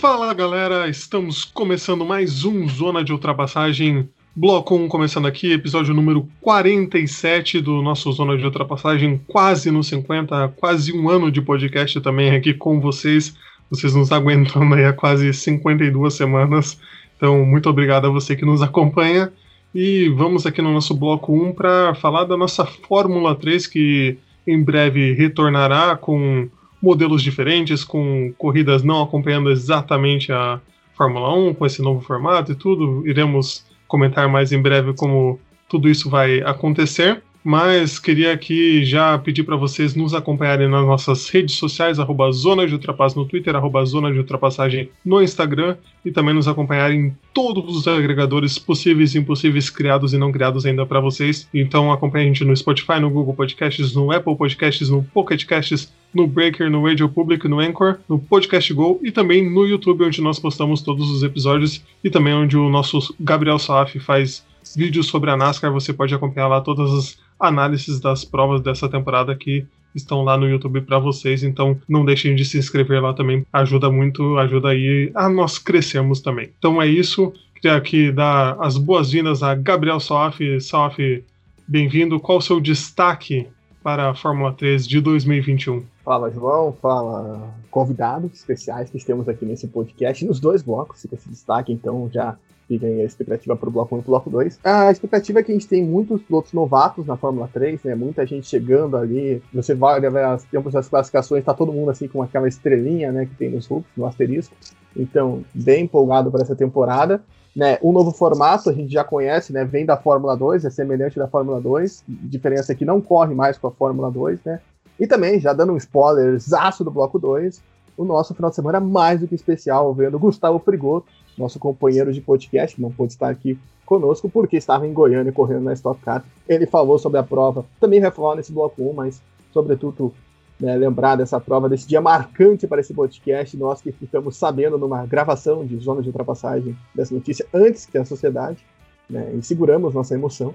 Fala galera, estamos começando mais um Zona de Ultrapassagem, bloco 1 começando aqui, episódio número 47 do nosso Zona de Ultrapassagem, quase no 50, quase um ano de podcast também aqui com vocês, vocês nos aguentando aí há quase 52 semanas, então muito obrigado a você que nos acompanha, e vamos aqui no nosso bloco 1 para falar da nossa Fórmula 3 que em breve retornará com modelos diferentes, com corridas não acompanhando exatamente a Fórmula 1, com esse novo formato e tudo. Iremos comentar mais em breve como tudo isso vai acontecer. Mas queria aqui já pedir para vocês nos acompanharem nas nossas redes sociais, arroba Zona de Ultrapass no Twitter, arroba Zona de Ultrapassagem no Instagram, e também nos acompanharem em todos os agregadores possíveis e impossíveis, criados e não criados ainda para vocês. Então acompanhe a gente no Spotify, no Google Podcasts, no Apple Podcasts, no Pocket Casts, no Breaker, no Radio Public, no Anchor, no Podcast Go e também no YouTube, onde nós postamos todos os episódios e também onde o nosso Gabriel Saf faz vídeos sobre a NASCAR. Você pode acompanhar lá todas as análises das provas dessa temporada que estão lá no YouTube para vocês. Então não deixem de se inscrever lá também. Ajuda muito, ajuda aí a nós crescermos também. Então é isso. Queria aqui dar as boas-vindas a Gabriel Soaf. Soaf, bem-vindo. Qual o seu destaque para a Fórmula 3 de 2021? Fala, João. Fala, convidados especiais que temos aqui nesse podcast, nos dois blocos, fica esse destaque, então já fica a expectativa para o bloco 1 e o bloco 2. A expectativa é que a gente tem muitos pilotos novatos na Fórmula 3, né? Muita gente chegando ali. Você vai ver as tempos das classificações, tá todo mundo assim com aquela estrelinha, né, que tem nos hooks, no asterisco. Então, bem empolgado para essa temporada. Né, o novo formato a gente já conhece, né, vem da Fórmula 2, é semelhante da Fórmula 2, diferença é que não corre mais com a Fórmula 2, né, e também, já dando um spoiler zaço do bloco 2, o nosso final de semana é mais do que especial, vendo Gustavo Frigoto, nosso companheiro de podcast, que não pôde estar aqui conosco, porque estava em Goiânia correndo na Stock Car. Ele falou sobre a prova, também vai falar nesse bloco 1, mas sobretudo né, lembrar dessa prova, desse dia marcante para esse podcast, nós que ficamos sabendo numa gravação de zona de ultrapassagem dessa notícia antes que a sociedade, né, e seguramos nossa emoção.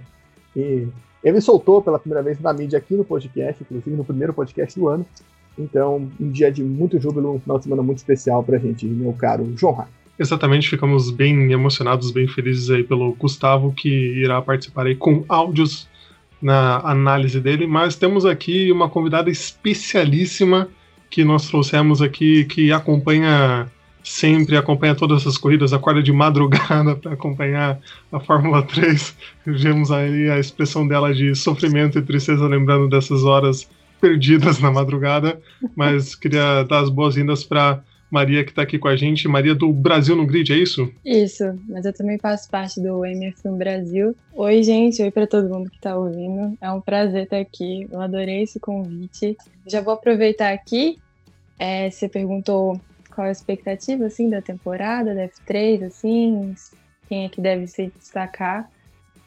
E ele soltou pela primeira vez na mídia aqui no podcast, inclusive no primeiro podcast do ano. Então, um dia de muito júbilo, um de semana muito especial para a gente, meu caro João Rai. Exatamente, ficamos bem emocionados, bem felizes aí pelo Gustavo, que irá participar aí com áudios na análise dele, mas temos aqui uma convidada especialíssima que nós trouxemos aqui, que acompanha sempre, acompanha todas as corridas, acorda de madrugada para acompanhar a Fórmula 3. Vemos aí a expressão dela de sofrimento e tristeza lembrando dessas horas perdidas na madrugada, mas queria dar as boas-vindas para Maria que está aqui com a gente, Maria do Brasil no Grid, é isso? Isso, mas eu também faço parte do MF1 Brasil. Oi, gente, oi para todo mundo que está ouvindo. É um prazer estar aqui, eu adorei esse convite. Já vou aproveitar aqui, é, você perguntou qual a expectativa, assim, da temporada, da F3, assim, quem é que deve se destacar.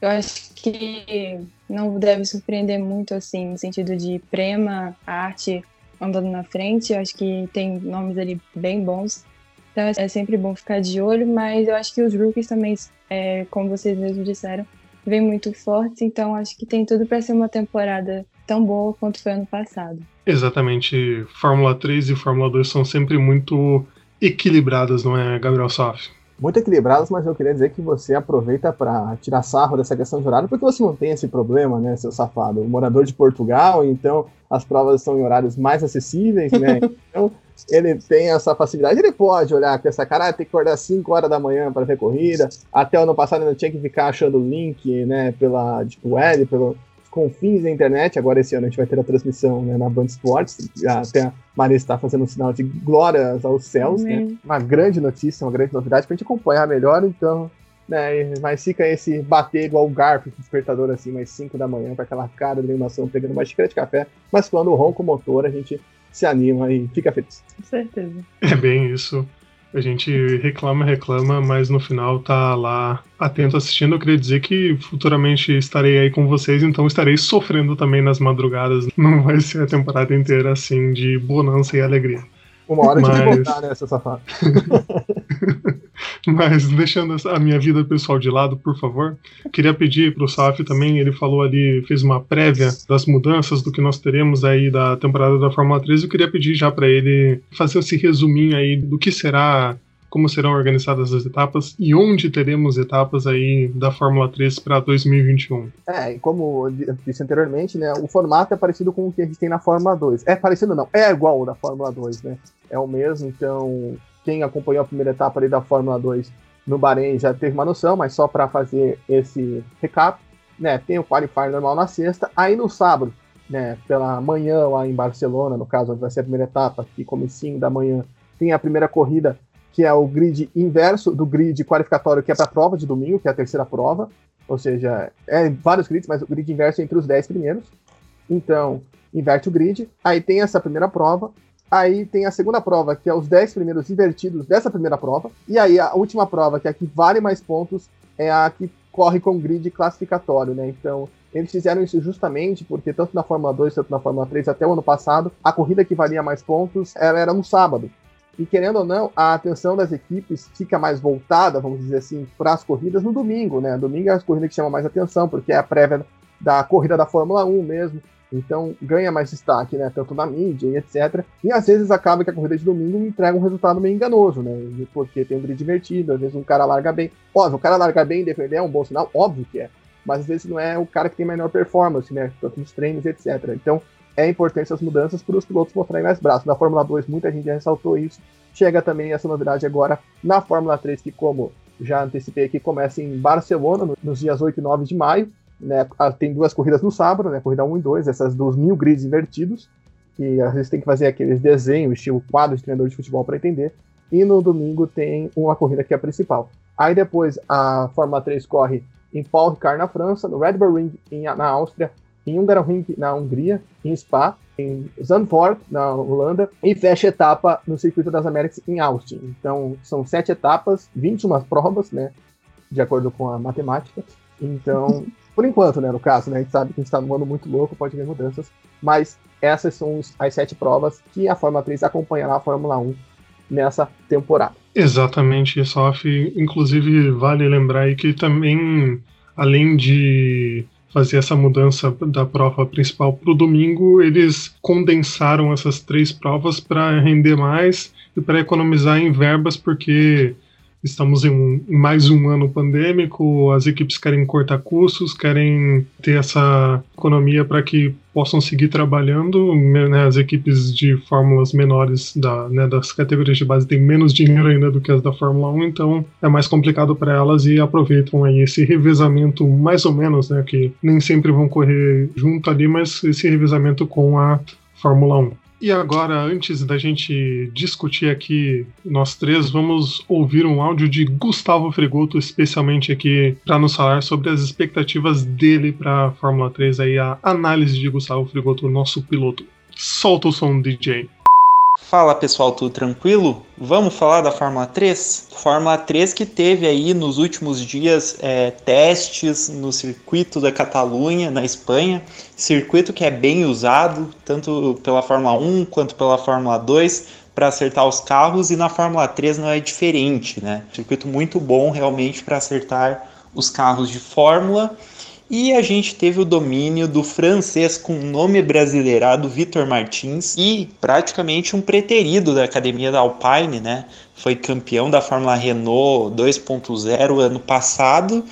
Eu acho que não deve surpreender muito, assim, no sentido de Prema, arte, andando na frente. Eu acho que tem nomes ali bem bons. Então é sempre bom ficar de olho, mas eu acho que os rookies também, é, como vocês mesmos disseram, vêm muito fortes. Então acho que tem tudo para ser uma temporada tão boa quanto foi ano passado. Exatamente. Fórmula 3 e Fórmula 2 são sempre muito equilibradas, não é, Gabriel Saf? Muito equilibradas, mas eu queria dizer que você aproveita para tirar sarro dessa questão de horário, porque você não tem esse problema, né, seu safado? Morador de Portugal, então as provas são em horários mais acessíveis, né? Então ele tem essa facilidade, ele pode olhar com essa cara, ah, tem que acordar 5 horas da manhã para ver corrida. Até o ano passado ainda tinha que ficar achando o link, né, pela tipo web, pelo confins da internet. Agora, esse ano, a gente vai ter a transmissão né, na Band Esportes. Até a Maria está fazendo um sinal de glórias aos céus. Né? Uma grande notícia, uma grande novidade para a gente acompanhar melhor. Então, né, mas fica esse bater igual o garfo, despertador assim, mais 5 da manhã, com aquela cara de animação, pegando uma xícara de café. Mas quando o ronco motor, a gente se anima e fica feliz. Com certeza. É bem isso. A gente reclama, reclama, mas no final tá lá atento assistindo. Eu queria dizer que futuramente estarei aí com vocês, então estarei sofrendo também nas madrugadas. Não vai ser a temporada inteira assim de bonança e alegria. Uma hora Mas- de voltar, né, seu safado? Mas deixando a minha vida pessoal de lado, por favor, queria pedir pro Saf também, ele falou ali, fez uma prévia das mudanças do que nós teremos aí da temporada da Fórmula 3, eu queria pedir já para ele fazer esse resuminho aí do que será, como serão organizadas as etapas e onde teremos etapas aí da Fórmula 3 para 2021. É, e como eu disse anteriormente, né, o formato é parecido com o que a gente tem na Fórmula 2. É parecido não, é igual ao da Fórmula 2, né? É o mesmo, então quem acompanhou a primeira etapa ali da Fórmula 2 no Bahrein já teve uma noção, mas só para fazer esse recap, né, tem o qualifier normal na sexta, aí no sábado, né, pela manhã lá em Barcelona, no caso, vai ser a primeira etapa, que comecinho da manhã, tem a primeira corrida, que é o grid inverso do grid qualificatório que é para a prova de domingo, que é a terceira prova, ou seja, é vários grids, mas o grid inverso é entre os 10 primeiros. Então, inverte o grid. Aí tem essa primeira prova. Aí tem a segunda prova, que é os 10 primeiros invertidos dessa primeira prova. E aí a última prova, que é a que vale mais pontos, é a que corre com grid classificatório, né? Então, eles fizeram isso justamente porque tanto na Fórmula 2 quanto na Fórmula 3 até o ano passado, a corrida que valia mais pontos ela era no sábado. E querendo ou não, a atenção das equipes fica mais voltada, vamos dizer assim, para as corridas no domingo, né? Domingo é as corridas que chamam mais atenção, porque é a prévia da corrida da Fórmula 1 mesmo. Então ganha mais destaque, né? Tanto na mídia e etc. E às vezes acaba que a corrida de domingo entrega um resultado meio enganoso, né? Porque tem um grid divertido, às vezes um cara larga bem. Óbvio, o cara larga bem e defender é um bom sinal, óbvio que é. Mas às vezes não é o cara que tem melhor performance, né? Tanto nos treinos, etc. Então é importante essas mudanças para os pilotos mostrarem mais braços. Na Fórmula 2, muita gente já ressaltou isso. Chega também essa novidade agora na Fórmula 3, que, como já antecipei aqui, começa em Barcelona, no- nos dias 8 e 9 de maio. Né? Tem duas corridas no sábado, né? Corrida 1 e 2, essas dos mil grids invertidos. Que às vezes tem que fazer aqueles desenhos, estilo quadro de treinador de futebol para entender. E no domingo tem uma corrida que é a principal. Aí depois a Fórmula 3 corre em Paul Ricard na França, no Red Bull Ring em- na Áustria, em Hungaroring na Hungria, em Spa, em Zandvoort na Holanda e fecha a etapa no Circuito das Américas em Austin. Então são sete etapas, 21 provas, né, de acordo com a matemática. Então, por enquanto, né, no caso, né, a gente sabe que a gente está num ano muito louco, pode haver mudanças, mas essas são as sete provas que a Fórmula 3 acompanhará a Fórmula 1 nessa temporada. Exatamente, Sof. Inclusive, vale lembrar aí que também, além de fazer essa mudança da prova principal para o domingo, eles condensaram essas três provas para render mais e para economizar em verbas, porque estamos em, um- em mais um ano pandêmico, as equipes querem cortar custos, querem ter essa economia para que possam seguir trabalhando. né, as equipes de fórmulas menores da, né, das categorias de base têm menos dinheiro ainda do que as da Fórmula 1, então é mais complicado para elas e aproveitam aí esse revezamento, mais ou menos, né, que nem sempre vão correr junto ali, mas esse revezamento com a Fórmula 1. E agora, antes da gente discutir aqui, nós três, vamos ouvir um áudio de Gustavo Fregoto, especialmente aqui para nos falar sobre as expectativas dele para a Fórmula 3, aí a análise de Gustavo Fregoto, nosso piloto. Solta o som, DJ. Fala pessoal, tudo tranquilo? Vamos falar da Fórmula 3? Fórmula 3 que teve aí nos últimos dias é, testes no circuito da Catalunha, na Espanha. Circuito que é bem usado, tanto pela Fórmula 1 quanto pela Fórmula 2, para acertar os carros, e na Fórmula 3 não é diferente, né? Circuito muito bom realmente para acertar os carros de Fórmula. E a gente teve o domínio do francês com nome brasileirado Vitor Martins e praticamente um preterido da academia da Alpine, né? Foi campeão da Fórmula Renault 2.0 ano passado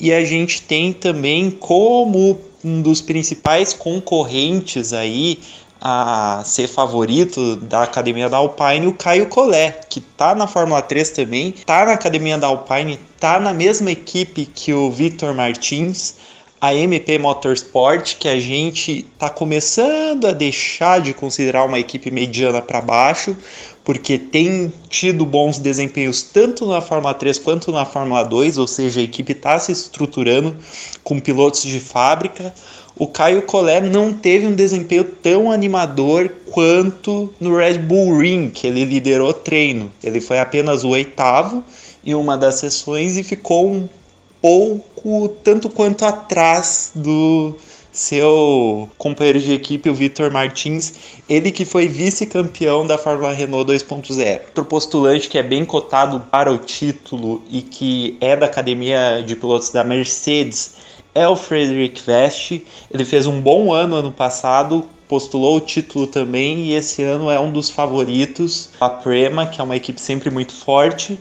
e a gente tem também como um dos principais concorrentes aí a ser favorito da academia da Alpine, o Caio Collet, que tá na Fórmula 3 também, tá na academia da Alpine, tá na mesma equipe que o Victor Martins, a MP Motorsport, que a gente está começando a deixar de considerar uma equipe mediana para baixo, porque tem tido bons desempenhos tanto na Fórmula 3 quanto na Fórmula 2, ou seja, a equipe está se estruturando com pilotos de fábrica. o Caio Collet não teve um desempenho tão animador quanto no Red Bull Ring, que ele liderou treino. Ele foi apenas o oitavo em uma das sessões e ficou um pouco, tanto quanto atrás do seu companheiro de equipe, o Vitor Martins, ele que foi vice-campeão da Fórmula Renault 2.0. Outro postulante que é bem cotado para o título e que é da academia de pilotos da Mercedes é o Frederick Vest. Ele fez um bom ano ano passado, postulou o título também e esse ano é um dos favoritos. A Prema, que é uma equipe sempre muito forte,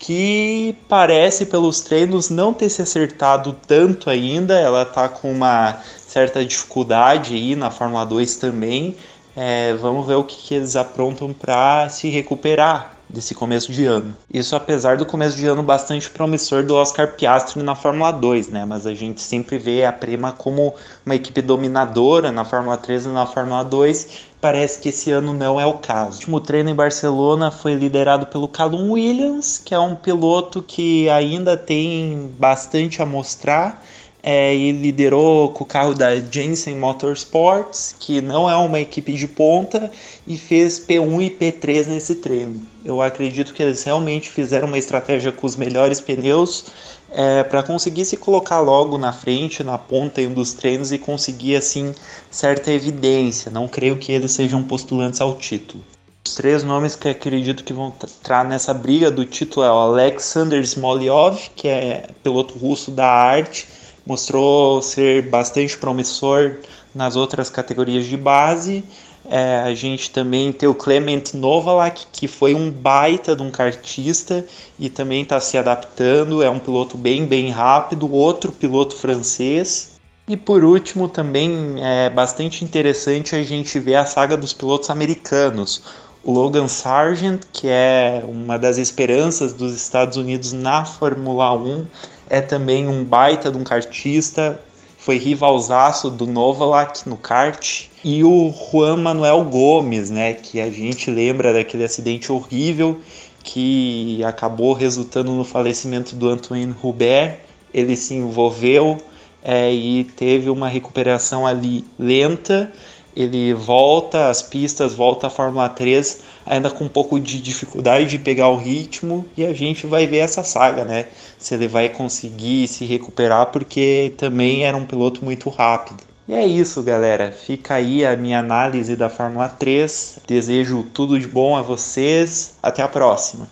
que parece pelos treinos não ter se acertado tanto ainda. Ela está com uma certa dificuldade aí na Fórmula 2 também. É, vamos ver o que, que eles aprontam para se recuperar desse começo de ano. Isso apesar do começo de ano bastante promissor do Oscar Piastri na Fórmula 2, né? Mas a gente sempre vê a Prema como uma equipe dominadora na Fórmula 3 e na Fórmula 2. Parece que esse ano não é o caso. O último treino em Barcelona foi liderado pelo Callum Williams, que é um piloto que ainda tem bastante a mostrar é, e liderou com o carro da Jensen Motorsports, que não é uma equipe de ponta, e fez P1 e P3 nesse treino. Eu acredito que eles realmente fizeram uma estratégia com os melhores pneus é, para conseguir se colocar logo na frente, na ponta em um dos treinos e conseguir assim certa evidência. Não creio que eles sejam postulantes ao título. Os três nomes que acredito que vão entrar nessa briga do título é o Alexander Smolyov, que é piloto russo da arte, mostrou ser bastante promissor nas outras categorias de base. É, a gente também tem o Clement Novalak, que foi um baita de um kartista e também está se adaptando. É um piloto bem, bem rápido. Outro piloto francês. E por último, também é bastante interessante a gente ver a saga dos pilotos americanos. O Logan Sargent, que é uma das esperanças dos Estados Unidos na Fórmula 1, é também um baita de um kartista, foi rivalzaço do Novalak no kart. E o Juan Manuel Gomes, né, que a gente lembra daquele acidente horrível que acabou resultando no falecimento do Antoine Hubert. Ele se envolveu é, e teve uma recuperação ali lenta. Ele volta às pistas, volta à Fórmula 3, ainda com um pouco de dificuldade de pegar o ritmo, e a gente vai ver essa saga, né? Se ele vai conseguir se recuperar, porque também era um piloto muito rápido. E é isso, galera. Fica aí a minha análise da Fórmula 3. Desejo tudo de bom a vocês. Até a próxima.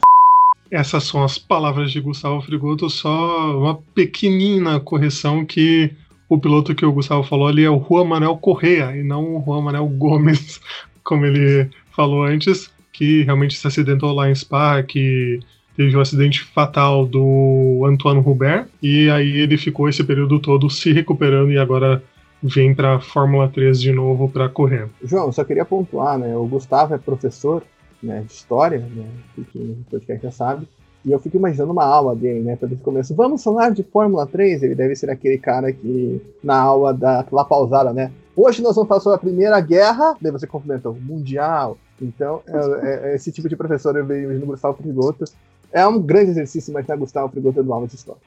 Essas são as palavras de Gustavo Frigoto, só uma pequenina correção que o piloto que o Gustavo falou ali é o Juan Manuel Correa e não o Juan Manuel Gomes, como ele falou antes, que realmente se acidentou lá em Spa, que teve o um acidente fatal do Antoine Hubert, e aí ele ficou esse período todo se recuperando e agora vem para a Fórmula 3 de novo para correr. João, só queria pontuar, né? O Gustavo é professor né, de história, né? Que o podcast já sabe. E eu fico imaginando uma aula dele, né? Esse começo, vamos falar de Fórmula 3? Ele deve ser aquele cara que, na aula da lá pausada, né? Hoje nós vamos falar sobre a Primeira Guerra, daí você o Mundial. Então, é, é, é esse tipo de professor eu vejo no Gustavo Frigoto. É um grande exercício imaginar Gustavo Frigoto dando aula de história.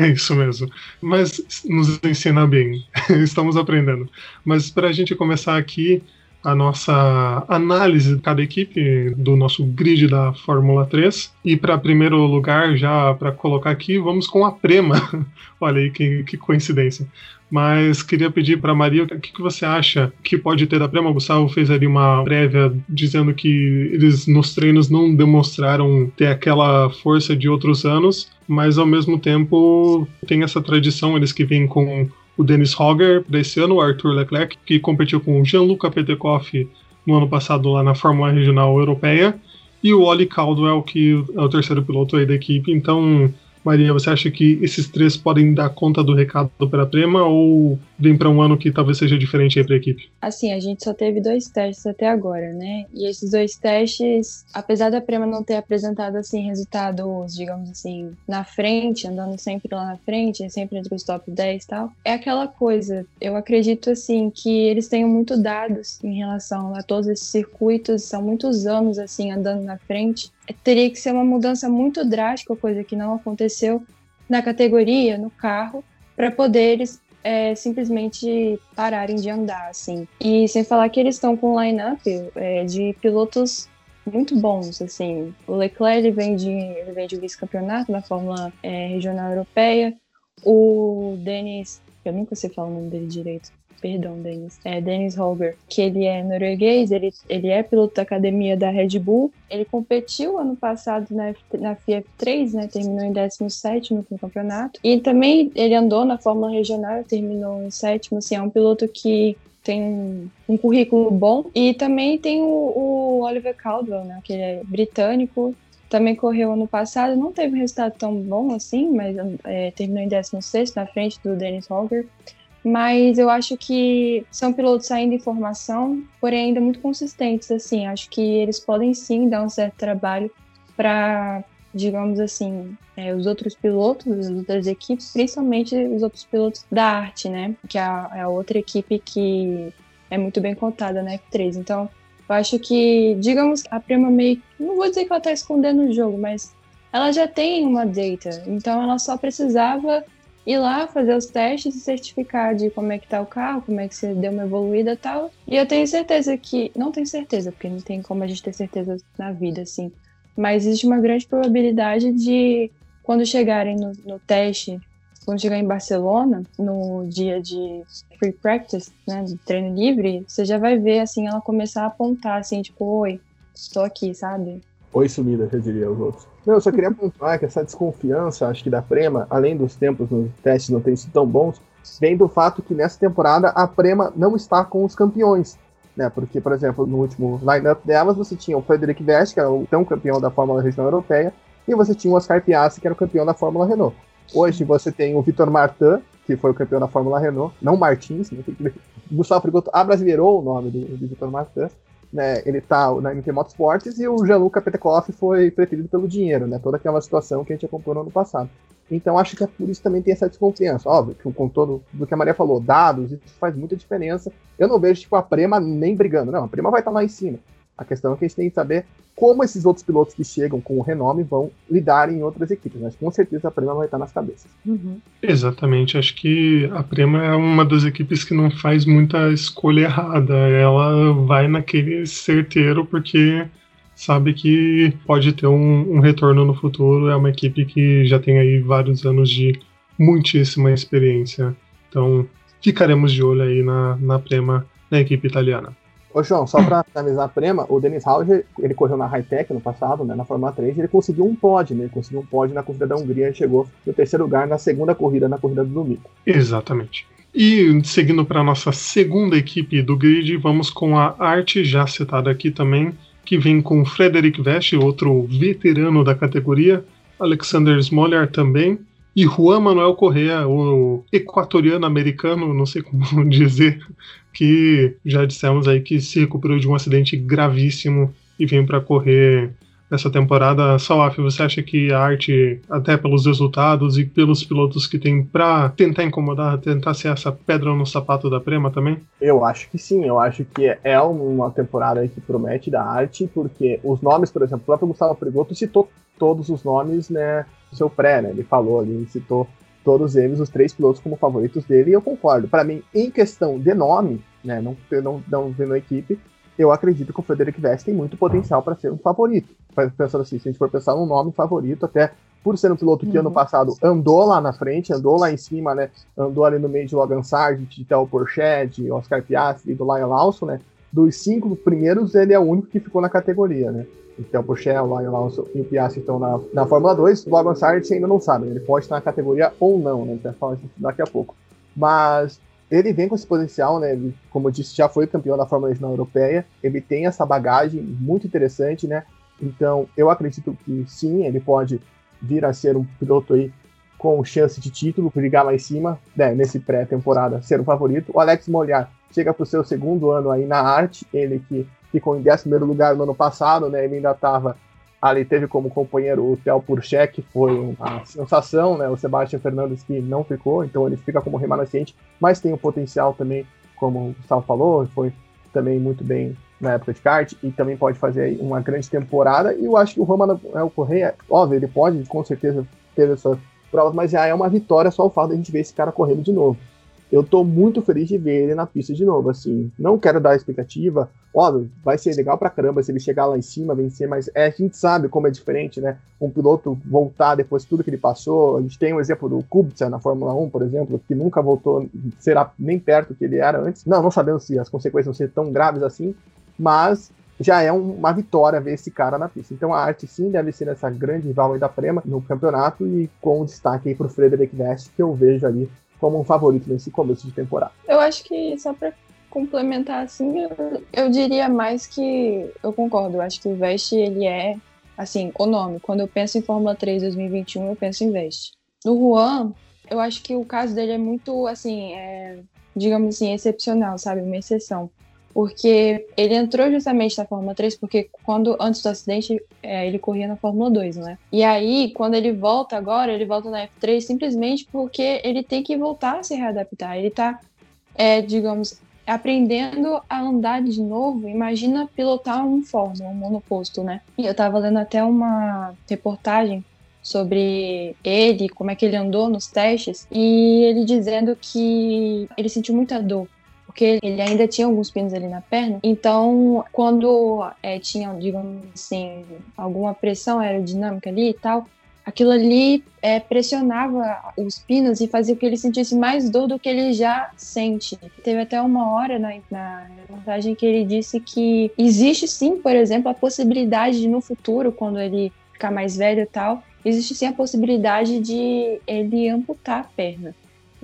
É isso mesmo. Mas nos ensina bem. Estamos aprendendo. Mas para a gente começar aqui, a nossa análise de cada equipe do nosso grid da Fórmula 3. E para primeiro lugar, já para colocar aqui, vamos com a Prema. Olha aí que, que coincidência. Mas queria pedir para Maria o que, que você acha que pode ter da Prema. O Gustavo fez ali uma prévia dizendo que eles nos treinos não demonstraram ter aquela força de outros anos, mas ao mesmo tempo tem essa tradição, eles que vêm com o Dennis Hogger desse ano, o Arthur Leclerc, que competiu com o Gianluca Petekoff no ano passado lá na Fórmula Regional Europeia, e o Oli Caldwell, que é o terceiro piloto aí da equipe. Então, Maria, você acha que esses três podem dar conta do recado para a Prema ou vem para um ano que talvez seja diferente aí para a equipe? Assim, a gente só teve dois testes até agora, né? E esses dois testes, apesar da Prema não ter apresentado assim resultados, digamos assim, na frente, andando sempre lá na frente, sempre entre os top 10 e tal, é aquela coisa. Eu acredito assim que eles tenham muito dados em relação a todos esses circuitos, são muitos anos assim andando na frente teria que ser uma mudança muito drástica, coisa que não aconteceu na categoria, no carro, para poder eles é, simplesmente pararem de andar, assim. E sem falar que eles estão com um line-up é, de pilotos muito bons, assim. O Leclerc ele vem de, vem de vice-campeonato na Fórmula é, Regional Europeia. O Denis, eu nunca sei falar o nome dele direito. Perdão, Denis. É Dennis Holger, que ele é norueguês, ele, ele é piloto da academia da Red Bull. Ele competiu ano passado na, na FF3, né? Terminou em 17 no campeonato. E também ele andou na Fórmula Regional, terminou em sétimo. Assim, é um piloto que tem um, um currículo bom. E também tem o, o Oliver Caldwell, né? Que ele é britânico, também correu ano passado, não teve um resultado tão bom assim, mas é, terminou em 16 na frente do Dennis Holger mas eu acho que são pilotos ainda em formação, porém ainda muito consistentes, assim, acho que eles podem sim dar um certo trabalho para, digamos assim, é, os outros pilotos, as outras equipes, principalmente os outros pilotos da arte, né, que é a, é a outra equipe que é muito bem contada na F3, então eu acho que, digamos, a Prema meio, não vou dizer que ela está escondendo o jogo, mas ela já tem uma data, então ela só precisava ir lá fazer os testes e certificar de como é que tá o carro, como é que você deu uma evoluída e tal. E eu tenho certeza que. Não tenho certeza, porque não tem como a gente ter certeza na vida, assim. Mas existe uma grande probabilidade de, quando chegarem no, no teste, quando chegar em Barcelona, no dia de free practice, né, de treino livre, você já vai ver, assim, ela começar a apontar, assim, tipo, oi, estou aqui, sabe? Oi, sumida, eu diria os outros. Não, eu só queria pontuar que essa desconfiança, acho que da Prema, além dos tempos nos testes não terem sido tão bons, vem do fato que nessa temporada a Prema não está com os campeões. Né? Porque, por exemplo, no último lineup delas, você tinha o Frederic Vest, que era o tão campeão da Fórmula Regional Europeia, e você tinha o Oscar Piastri, que era o campeão da Fórmula Renault. Hoje você tem o Vitor Martin, que foi o campeão da Fórmula Renault, não Martins, né? Gustavo Frigoto abrasileirou o nome do, do Vitor Martin, né, ele tá na MT Motorsports e o Gianluca Petekoff foi preferido pelo dinheiro, né? Toda aquela situação que a gente acompanhou no ano passado. Então acho que é por isso também tem essa desconfiança. Óbvio, que com todo do que a Maria falou, dados, isso faz muita diferença. Eu não vejo, tipo, a Prema nem brigando. Não, a Prema vai estar lá em cima. A questão é que a gente tem que saber como esses outros pilotos que chegam com o renome vão lidar em outras equipes. Mas com certeza a Prema vai estar nas cabeças. Uhum. Exatamente. Acho que a Prema é uma das equipes que não faz muita escolha errada. Ela vai naquele certeiro porque sabe que pode ter um, um retorno no futuro. É uma equipe que já tem aí vários anos de muitíssima experiência. Então ficaremos de olho aí na, na Prema, na equipe italiana. Ô, João, só pra finalizar a prema, o Dennis Hauger, ele correu na Hightech no passado, né, na Fórmula 3, e ele conseguiu um pódio, né, ele conseguiu um pódio na corrida da Hungria e chegou no terceiro lugar na segunda corrida, na corrida do domingo. Exatamente. E seguindo para nossa segunda equipe do grid, vamos com a Arte, já citada aqui também, que vem com Frederic Vest, outro veterano da categoria, Alexander Smoller também, e Juan Manuel Correa, o equatoriano-americano, não sei como dizer, que já dissemos aí que se recuperou de um acidente gravíssimo e vem para correr nessa temporada. Salaf, você acha que a arte, até pelos resultados e pelos pilotos que tem para tentar incomodar, tentar ser essa pedra no sapato da Prema também? Eu acho que sim, eu acho que é uma temporada que promete da arte, porque os nomes, por exemplo, o próprio Gustavo Frigoto citou todos os nomes, né, seu pré, né, ele falou ali, ele citou todos eles, os três pilotos, como favoritos dele, e eu concordo. Para mim, em questão de nome, né, não, não, não vendo a equipe, eu acredito que o Frederic Vest tem muito potencial para ser um favorito. Pensando assim, se a gente for pensar num nome favorito, até por ser um piloto que uhum. ano passado andou lá na frente, andou lá em cima, né? Andou ali no meio de Logan Sargent, de Theo Porchet, de Oscar Piastri do Lyle Lawson, né? Dos cinco primeiros, ele é o único que ficou na categoria, né? Então, Pochel, o Lion Lawson e o Piastri estão na, na Fórmula 2. O Logan Sargent ainda não sabe, ele pode estar na categoria ou não, né? A gente vai falar isso daqui a pouco. Mas ele vem com esse potencial, né? Ele, como eu disse, já foi campeão da Fórmula Regional Europeia. Ele tem essa bagagem muito interessante, né? Então, eu acredito que sim, ele pode vir a ser um piloto aí com chance de título, brigar lá em cima, né, nesse pré-temporada, ser o favorito. O Alex Molhar chega para o seu segundo ano aí na arte, ele que ficou em 11 lugar no ano passado, né? Ele ainda estava ali, teve como companheiro o Theo Purcher, que foi uma sensação, né? O Sebastian Fernandes que não ficou, então ele fica como remanescente, mas tem o potencial também, como o Gustavo falou, foi também muito bem na época de kart e também pode fazer uma grande temporada. E eu acho que o Roman é o Correia, óbvio, ele pode com certeza ter essas provas, mas já é uma vitória só o fato de a gente ver esse cara correndo de novo. Eu tô muito feliz de ver ele na pista de novo, assim. Não quero dar expectativa, ó, vai ser legal pra caramba se ele chegar lá em cima, vencer, mas é, a gente sabe como é diferente, né? Um piloto voltar depois de tudo que ele passou. A gente tem o um exemplo do Kubica na Fórmula 1, por exemplo, que nunca voltou, será nem perto do que ele era antes. Não, não sabemos se as consequências vão ser tão graves assim, mas já é um, uma vitória ver esse cara na pista. Então a arte sim deve ser essa grande rival da Prema no campeonato e com destaque aí pro Frederic Vest, que eu vejo ali como um favorito nesse começo de temporada. Eu acho que só para complementar assim, eu, eu, diria mais que eu concordo. Eu acho que o Vest ele é assim, o nome. Quando eu penso em Fórmula 3 2021, eu penso em Vest. No Juan, eu acho que o caso dele é muito assim, é, digamos assim, excepcional, sabe? Uma exceção porque ele entrou justamente na Fórmula 3 porque quando antes do acidente é, ele corria na Fórmula 2, né? E aí, quando ele volta agora, ele volta na F3 simplesmente porque ele tem que voltar a se readaptar. Ele tá, é, digamos, aprendendo a andar de novo. Imagina pilotar um Fórmula, um monoposto, né? E eu tava lendo até uma reportagem sobre ele, como é que ele andou nos testes, e ele dizendo que ele sentiu muita dor porque ele ainda tinha alguns pinos ali na perna. Então, quando é, tinha, digamos assim, alguma pressão aerodinâmica ali e tal, aquilo ali é, pressionava os pinos e fazia com que ele sentisse mais dor do que ele já sente. Teve até uma hora na, na reportagem que ele disse que existe sim, por exemplo, a possibilidade de no futuro, quando ele ficar mais velho e tal, existe sim a possibilidade de ele amputar a perna.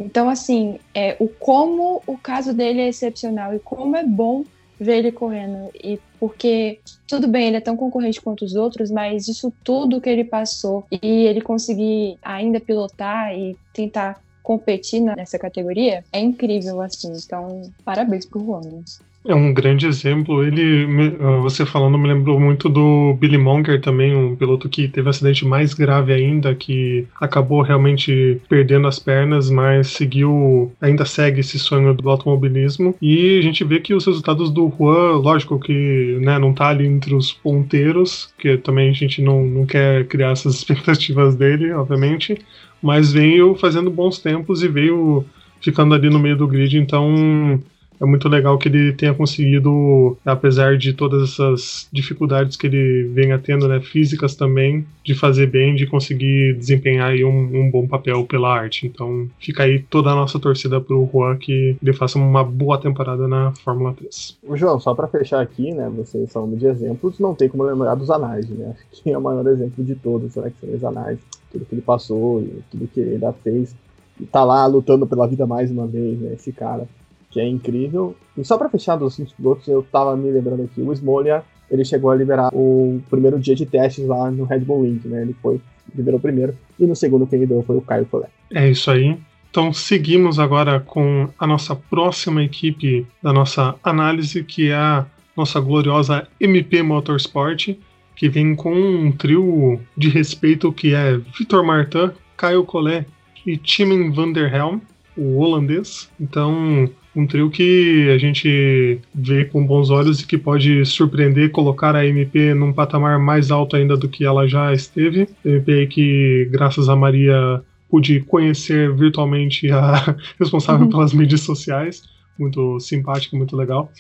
Então, assim, é, o como o caso dele é excepcional e como é bom ver ele correndo. E porque, tudo bem, ele é tão concorrente quanto os outros, mas isso tudo que ele passou e ele conseguir ainda pilotar e tentar competir nessa categoria é incrível, assim. Então, parabéns pro Juan. É um grande exemplo. Ele, ah, você falando, me lembrou muito do Billy Monger também, um piloto que teve um acidente mais grave ainda, que acabou realmente perdendo as pernas, mas seguiu, ainda segue esse sonho do automobilismo. E a gente vê que os resultados do Juan, lógico que né, não tá ali entre os ponteiros, que também a gente não, não quer criar essas expectativas dele, obviamente, mas veio fazendo bons tempos e veio ficando ali no meio do grid, então é muito legal que ele tenha conseguido, apesar de todas essas dificuldades que ele venha tendo, né, físicas também, de fazer bem, de conseguir desempenhar um, um bom papel pela arte. Então fica aí toda a nossa torcida pro Juan que ele faça uma boa temporada na Fórmula 3. O João, só para fechar aqui, né, vocês falando de exemplos, não tem como lembrar dos anais, né? Que é o maior exemplo de todos, será que são os anais? Tudo que ele passou, tudo que ele ainda fez. E tá lá lutando pela vida mais uma vez, né? Esse cara que é incrível. E só para fechar dos assuntos pilotos, eu tava me lembrando aqui, o Smolha, ele chegou a liberar o primeiro dia de testes lá no Red Bull Ring, né? Ele foi, liberou primeiro, e no segundo quem deu foi o Caio Collet. É isso aí. Então seguimos agora com a nossa próxima equipe da nossa análise, que é a nossa gloriosa MP Motorsport, que vem com um trio de respeito que é Vitor Martin, Caio Collet e Timen van der Helm, o holandês. Então, um trio que a gente vê com bons olhos e que pode surpreender, colocar a MP num patamar mais alto ainda do que ela já esteve. MP que, graças a Maria, pude conhecer virtualmente a responsável uhum. pelas mídias sociais. Muito simpática, muito legal.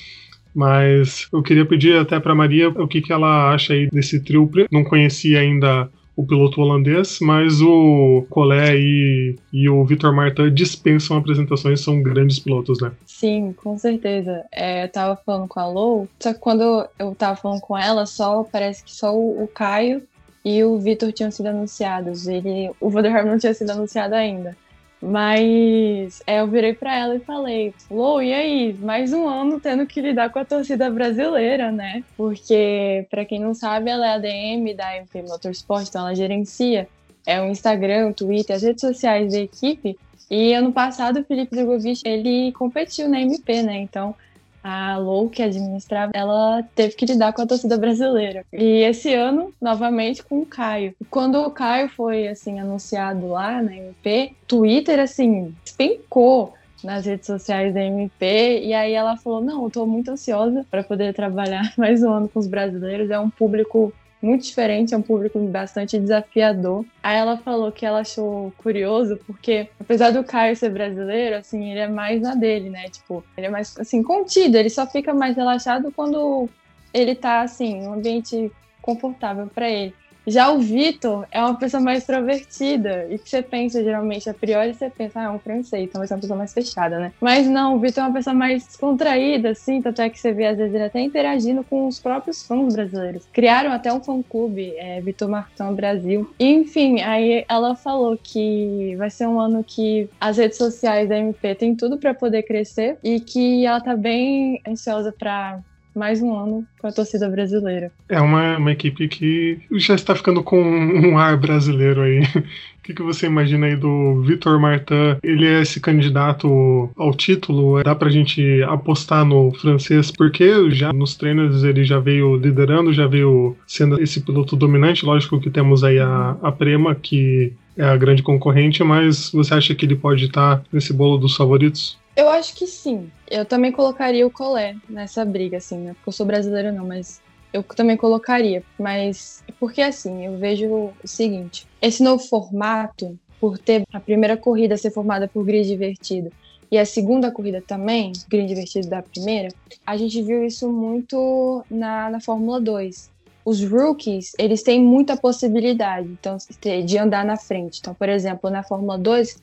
Mas eu queria pedir até para Maria o que, que ela acha aí desse trio. Não conhecia ainda o piloto holandês, mas o Collet e, e o Vitor Martin dispensam apresentações, são grandes pilotos, né? Sim, com certeza. É, eu tava falando com a Lou, só que quando eu tava falando com ela, só parece que só o, o Caio e o Vitor tinham sido anunciados. Ele, o Vanderham não tinha sido anunciado ainda. Mas é, eu virei para ela e falei: Lô, e aí? Mais um ano tendo que lidar com a torcida brasileira, né? Porque, para quem não sabe, ela é ADM da MP Motorsport, então ela gerencia é, o Instagram, o Twitter, as redes sociais da equipe. E ano passado o Felipe Drogovic ele competiu na MP, né? Então a Lou, que administrava, ela teve que lidar com a torcida brasileira. E esse ano, novamente, com o Caio. Quando o Caio foi, assim, anunciado lá na MP, Twitter, assim, despencou nas redes sociais da MP e aí ela falou: "Não, eu tô muito ansiosa para poder trabalhar mais um ano com os brasileiros, é um público muito diferente, é um público bastante desafiador. Aí ela falou que ela achou curioso, porque apesar do Caio ser brasileiro, assim, ele é mais na dele, né? Tipo, ele é mais, assim, contido, ele só fica mais relaxado quando ele tá, assim, um ambiente confortável para ele. Já o Vitor é uma pessoa mais extrovertida. E que você pensa, geralmente, a priori, você pensa, ah, é um francês, então vai ser uma pessoa mais fechada, né? Mas não, o Vitor é uma pessoa mais descontraída, assim, tanto é que você vê, às vezes, ele até interagindo com os próprios fãs brasileiros. Criaram até um fã-clube, é, Vitor Martão Brasil. Enfim, aí ela falou que vai ser um ano que as redes sociais da MP têm tudo para poder crescer e que ela tá bem ansiosa para mais um ano com a torcida brasileira. É uma, uma equipe que já está ficando com um ar brasileiro aí. O que, que você imagina aí do Vitor Martin? Ele é esse candidato ao título? Dá pra gente apostar no francês? Porque já nos treinos ele já veio liderando, já veio sendo esse piloto dominante. Lógico que temos aí a, a Prema, que é a grande concorrente, mas você acha que ele pode estar nesse bolo dos favoritos? Eu acho que sim. Eu também colocaria o Colé nessa briga, assim, né? Porque eu sou brasileira, não, mas eu também colocaria. Mas porque assim, eu vejo o seguinte: esse novo formato, por ter a primeira corrida ser formada por grid divertido e a segunda corrida também, grid divertido da primeira, a gente viu isso muito na, na Fórmula 2. Os rookies, eles têm muita possibilidade então, de andar na frente. Então, por exemplo, na Fórmula 2,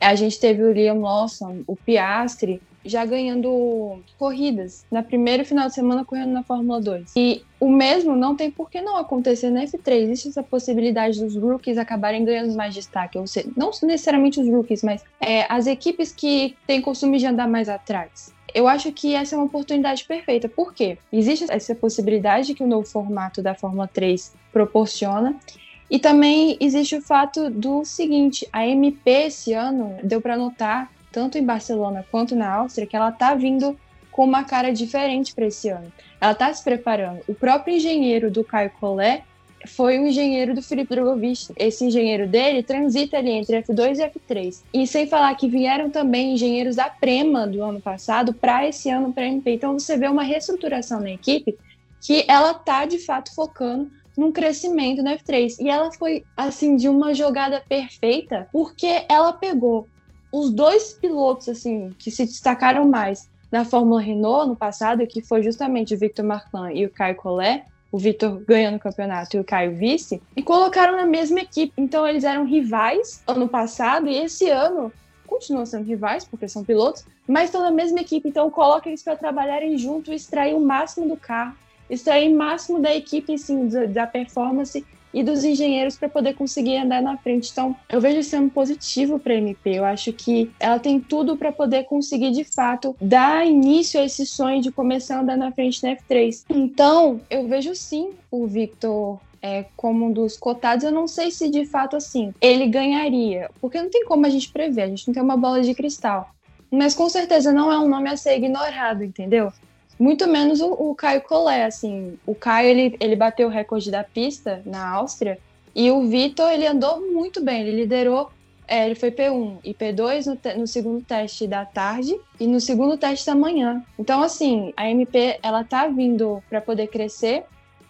a gente teve o Liam Lawson, o Piastri, já ganhando corridas. Na primeiro final de semana correndo na Fórmula 2. E o mesmo não tem por que não acontecer na F3. Existe essa possibilidade dos rookies acabarem ganhando mais destaque. Ou seja, não necessariamente os rookies, mas é, as equipes que têm costume de andar mais atrás. Eu acho que essa é uma oportunidade perfeita. Por quê? Existe essa possibilidade que o novo formato da Fórmula 3 proporciona. E também existe o fato do seguinte: a MP esse ano deu para notar, tanto em Barcelona quanto na Áustria, que ela está vindo com uma cara diferente para esse ano. Ela está se preparando. O próprio engenheiro do Caio Collet foi o engenheiro do Felipe Drogovic. Esse engenheiro dele transita ali entre F2 e F3. E sem falar que vieram também engenheiros da Prema do ano passado para esse ano para a MP. Então você vê uma reestruturação na equipe que ela tá de fato focando num crescimento na F3. E ela foi, assim, de uma jogada perfeita, porque ela pegou os dois pilotos, assim, que se destacaram mais na Fórmula Renault no passado, que foi justamente o Victor Martin e o Caio Collet, o Victor ganhando o campeonato e o Caio vice, e colocaram na mesma equipe. Então eles eram rivais ano passado e esse ano continuam sendo rivais, porque são pilotos, mas estão na mesma equipe. Então coloca eles para trabalharem junto e extrair o máximo do carro extrair máximo da equipe, assim, da performance e dos engenheiros para poder conseguir andar na frente. Então, eu vejo isso sendo positivo para a MP. Eu acho que ela tem tudo para poder conseguir de fato dar início a esse sonho de começar a andar na frente na F3. Então, eu vejo sim o Victor é, como um dos cotados, eu não sei se de fato assim ele ganharia, porque não tem como a gente prever, a gente não tem uma bola de cristal. Mas com certeza não é um nome a ser ignorado, entendeu? Muito menos o, o Caio Collet, assim. O Caio, ele, ele bateu o recorde da pista na Áustria e o Vitor, ele andou muito bem, ele liderou, é, ele foi P1 e P2 no, no, segundo teste da tarde e no segundo teste da manhã. Então, assim, a MP, ela tá vindo para poder crescer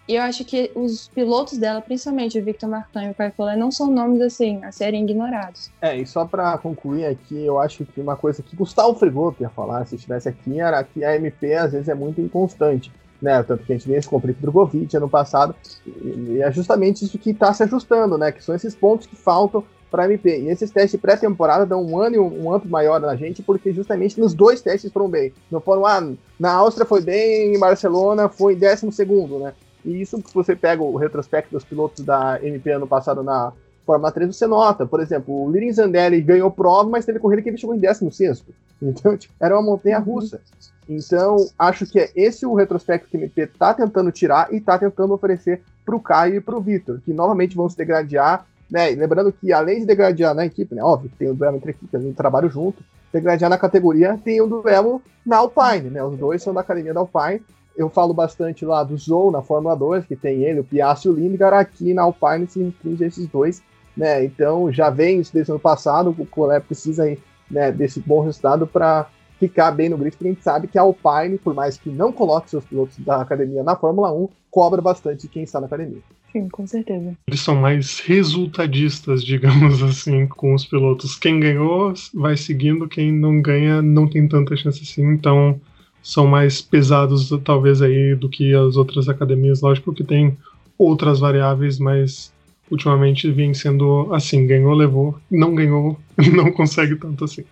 e eu acho que os pilotos dela, principalmente o Victor Martin e o Caio Collet, não são nomes assim a serem ignorados. É, e só para concluir aqui, eu acho que uma coisa que Gustavo Frigoto ia falar se estivesse aqui era que a MP às vezes é muito inconstante. Né, tanto que a gente vê esse conflito do Drogovic ano passado, e é justamente isso que está se ajustando, né? Que são esses pontos que faltam para a MP. E esses testes pré-temporada dão um ano e um, um maior na gente, porque justamente nos dois testes foram bem. Não foram, ah, na Áustria foi bem, em Barcelona foi em décimo segundo, né? E isso, se você pega o retrospecto dos pilotos da MP ano passado na Fórmula 3, você nota. Por exemplo, o Lirin Zandelli ganhou prova, mas teve corrida que ele chegou em 16. Então, tipo, era uma montanha russa. Então, acho que é esse o retrospecto que a MP está tentando tirar e está tentando oferecer para o Caio e para o Vitor, que novamente vão se degradar. Né? Lembrando que, além de degradar na equipe, né? óbvio que tem o duelo entre equipes, um trabalho junto, degradar na categoria, tem o duelo na Alpine. Né? Os dois são da academia da Alpine eu falo bastante lá do Zou na Fórmula 2, que tem ele, o Piastri e o Lindgar, aqui na Alpine se infringe esses dois, né? Então já vem isso desde o ano passado, o Colé precisa né, desse bom resultado para ficar bem no grid, porque a gente sabe que a Alpine, por mais que não coloque seus pilotos da academia na Fórmula 1, cobra bastante de quem está na academia. Sim, com certeza. Eles são mais resultadistas, digamos assim, com os pilotos. Quem ganhou vai seguindo, quem não ganha não tem tanta chance assim, então são mais pesados talvez aí do que as outras academias, lógico que tem outras variáveis, mas ultimamente vem sendo assim, ganhou, levou, não ganhou, não consegue tanto assim.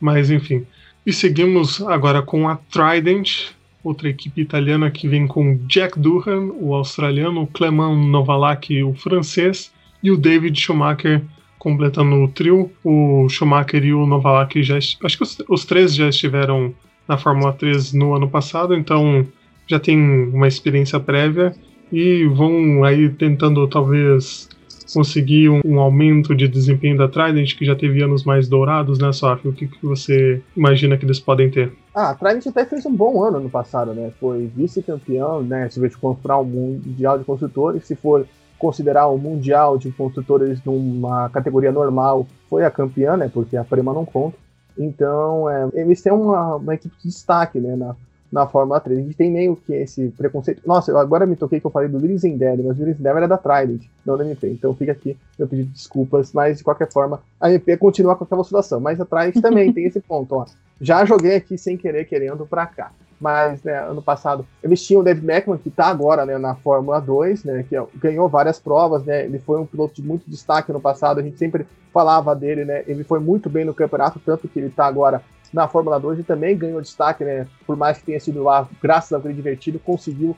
Mas enfim. E seguimos agora com a Trident, outra equipe italiana que vem com Jack Durham, o australiano, o Clement Novalak, o francês, e o David Schumacher completando o trio. O Schumacher e o Novalak já. Acho que os, os três já estiveram na Fórmula 3 no ano passado, então já tem uma experiência prévia e vão aí tentando talvez conseguir um, um, aumento de desempenho da Trident, que já teve anos mais dourados, né, Sofia? O que, que você imagina que eles podem ter? Ah, a Trident até fez um bom ano no passado, né? Foi vice-campeão, né? Se for comprar o Mundial de Construtores, se for considerar o Mundial de Construtores numa categoria normal, foi a campeã, né? Porque a Prema não conta. Então, é, eles têm uma, uma equipe de destaque, né? Na, na Fórmula 3. A gente tem meio que esse preconceito. Nossa, eu agora me toquei que eu falei do Lisendev, mas o Lisendev era da Trident, não da MP. Então fica aqui meu pedido de desculpas, mas de qualquer forma, a MP continua com aquela oscilação. Mas a Trident também tem esse ponto, ó. Já joguei aqui sem querer, querendo pra cá. Mas, né, ano passado, eles tinham o David Beckman, que está agora né, na Fórmula 2, né, que ganhou várias provas, né, ele foi um piloto de muito destaque no passado, a gente sempre falava dele, né, ele foi muito bem no campeonato, tanto que ele está agora na Fórmula 2 e também ganhou destaque, né? Por mais que tenha sido lá, graças ao grid divertido, conseguiu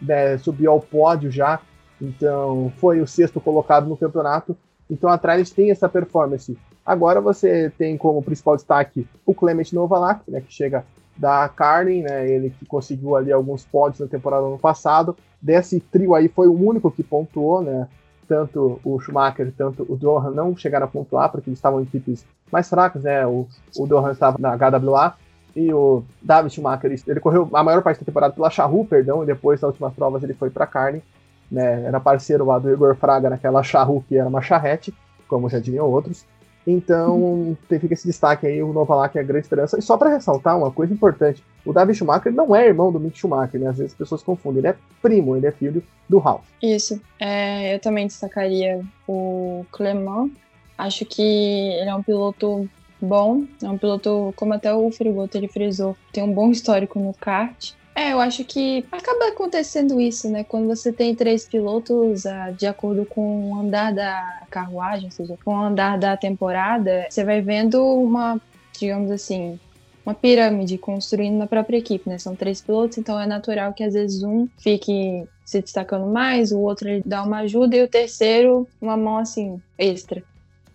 né, subir ao pódio já. Então, foi o sexto colocado no campeonato. Então, a Trident tem essa performance. Agora você tem como principal destaque o Clement Novalak, né, que chega da Carlin, né, ele que conseguiu ali alguns pódios na temporada ano passado. Desse trio aí foi o único que pontuou, né? tanto o Schumacher tanto o Dohan não chegaram a pontuar, porque eles estavam em equipes mais fracas, né? O, o Dohan estava na HWA e o David Schumacher, ele, correu a maior parte da temporada pela Charru, perdão, e depois nas últimas provas ele foi para Carne, né? Era parceiro lá do Igor Fraga naquela Charru que era uma charrete, como já diziam outros. Então, fica esse destaque aí, o Novalak é a grande esperança. E só para ressaltar uma coisa importante, o David Schumacher não é irmão do Mick Schumacher, né? Às vezes as pessoas confundem, ele é primo, ele é filho do Ralf. Isso, é, eu também destacaria o Clement. Acho que ele é um piloto bom, é um piloto, como até o Frigoto ele frisou, tem um bom histórico no kart. É, eu acho que acaba acontecendo isso, né? Quando você tem três pilotos, uh, de acordo com o andar da carruagem, ou seja, com o andar da temporada, você vai vendo uma, digamos assim, uma pirâmide construindo na própria equipe, né? São três pilotos, então é natural que às vezes um fique se destacando mais, o outro dá uma ajuda e o terceiro uma mão assim extra.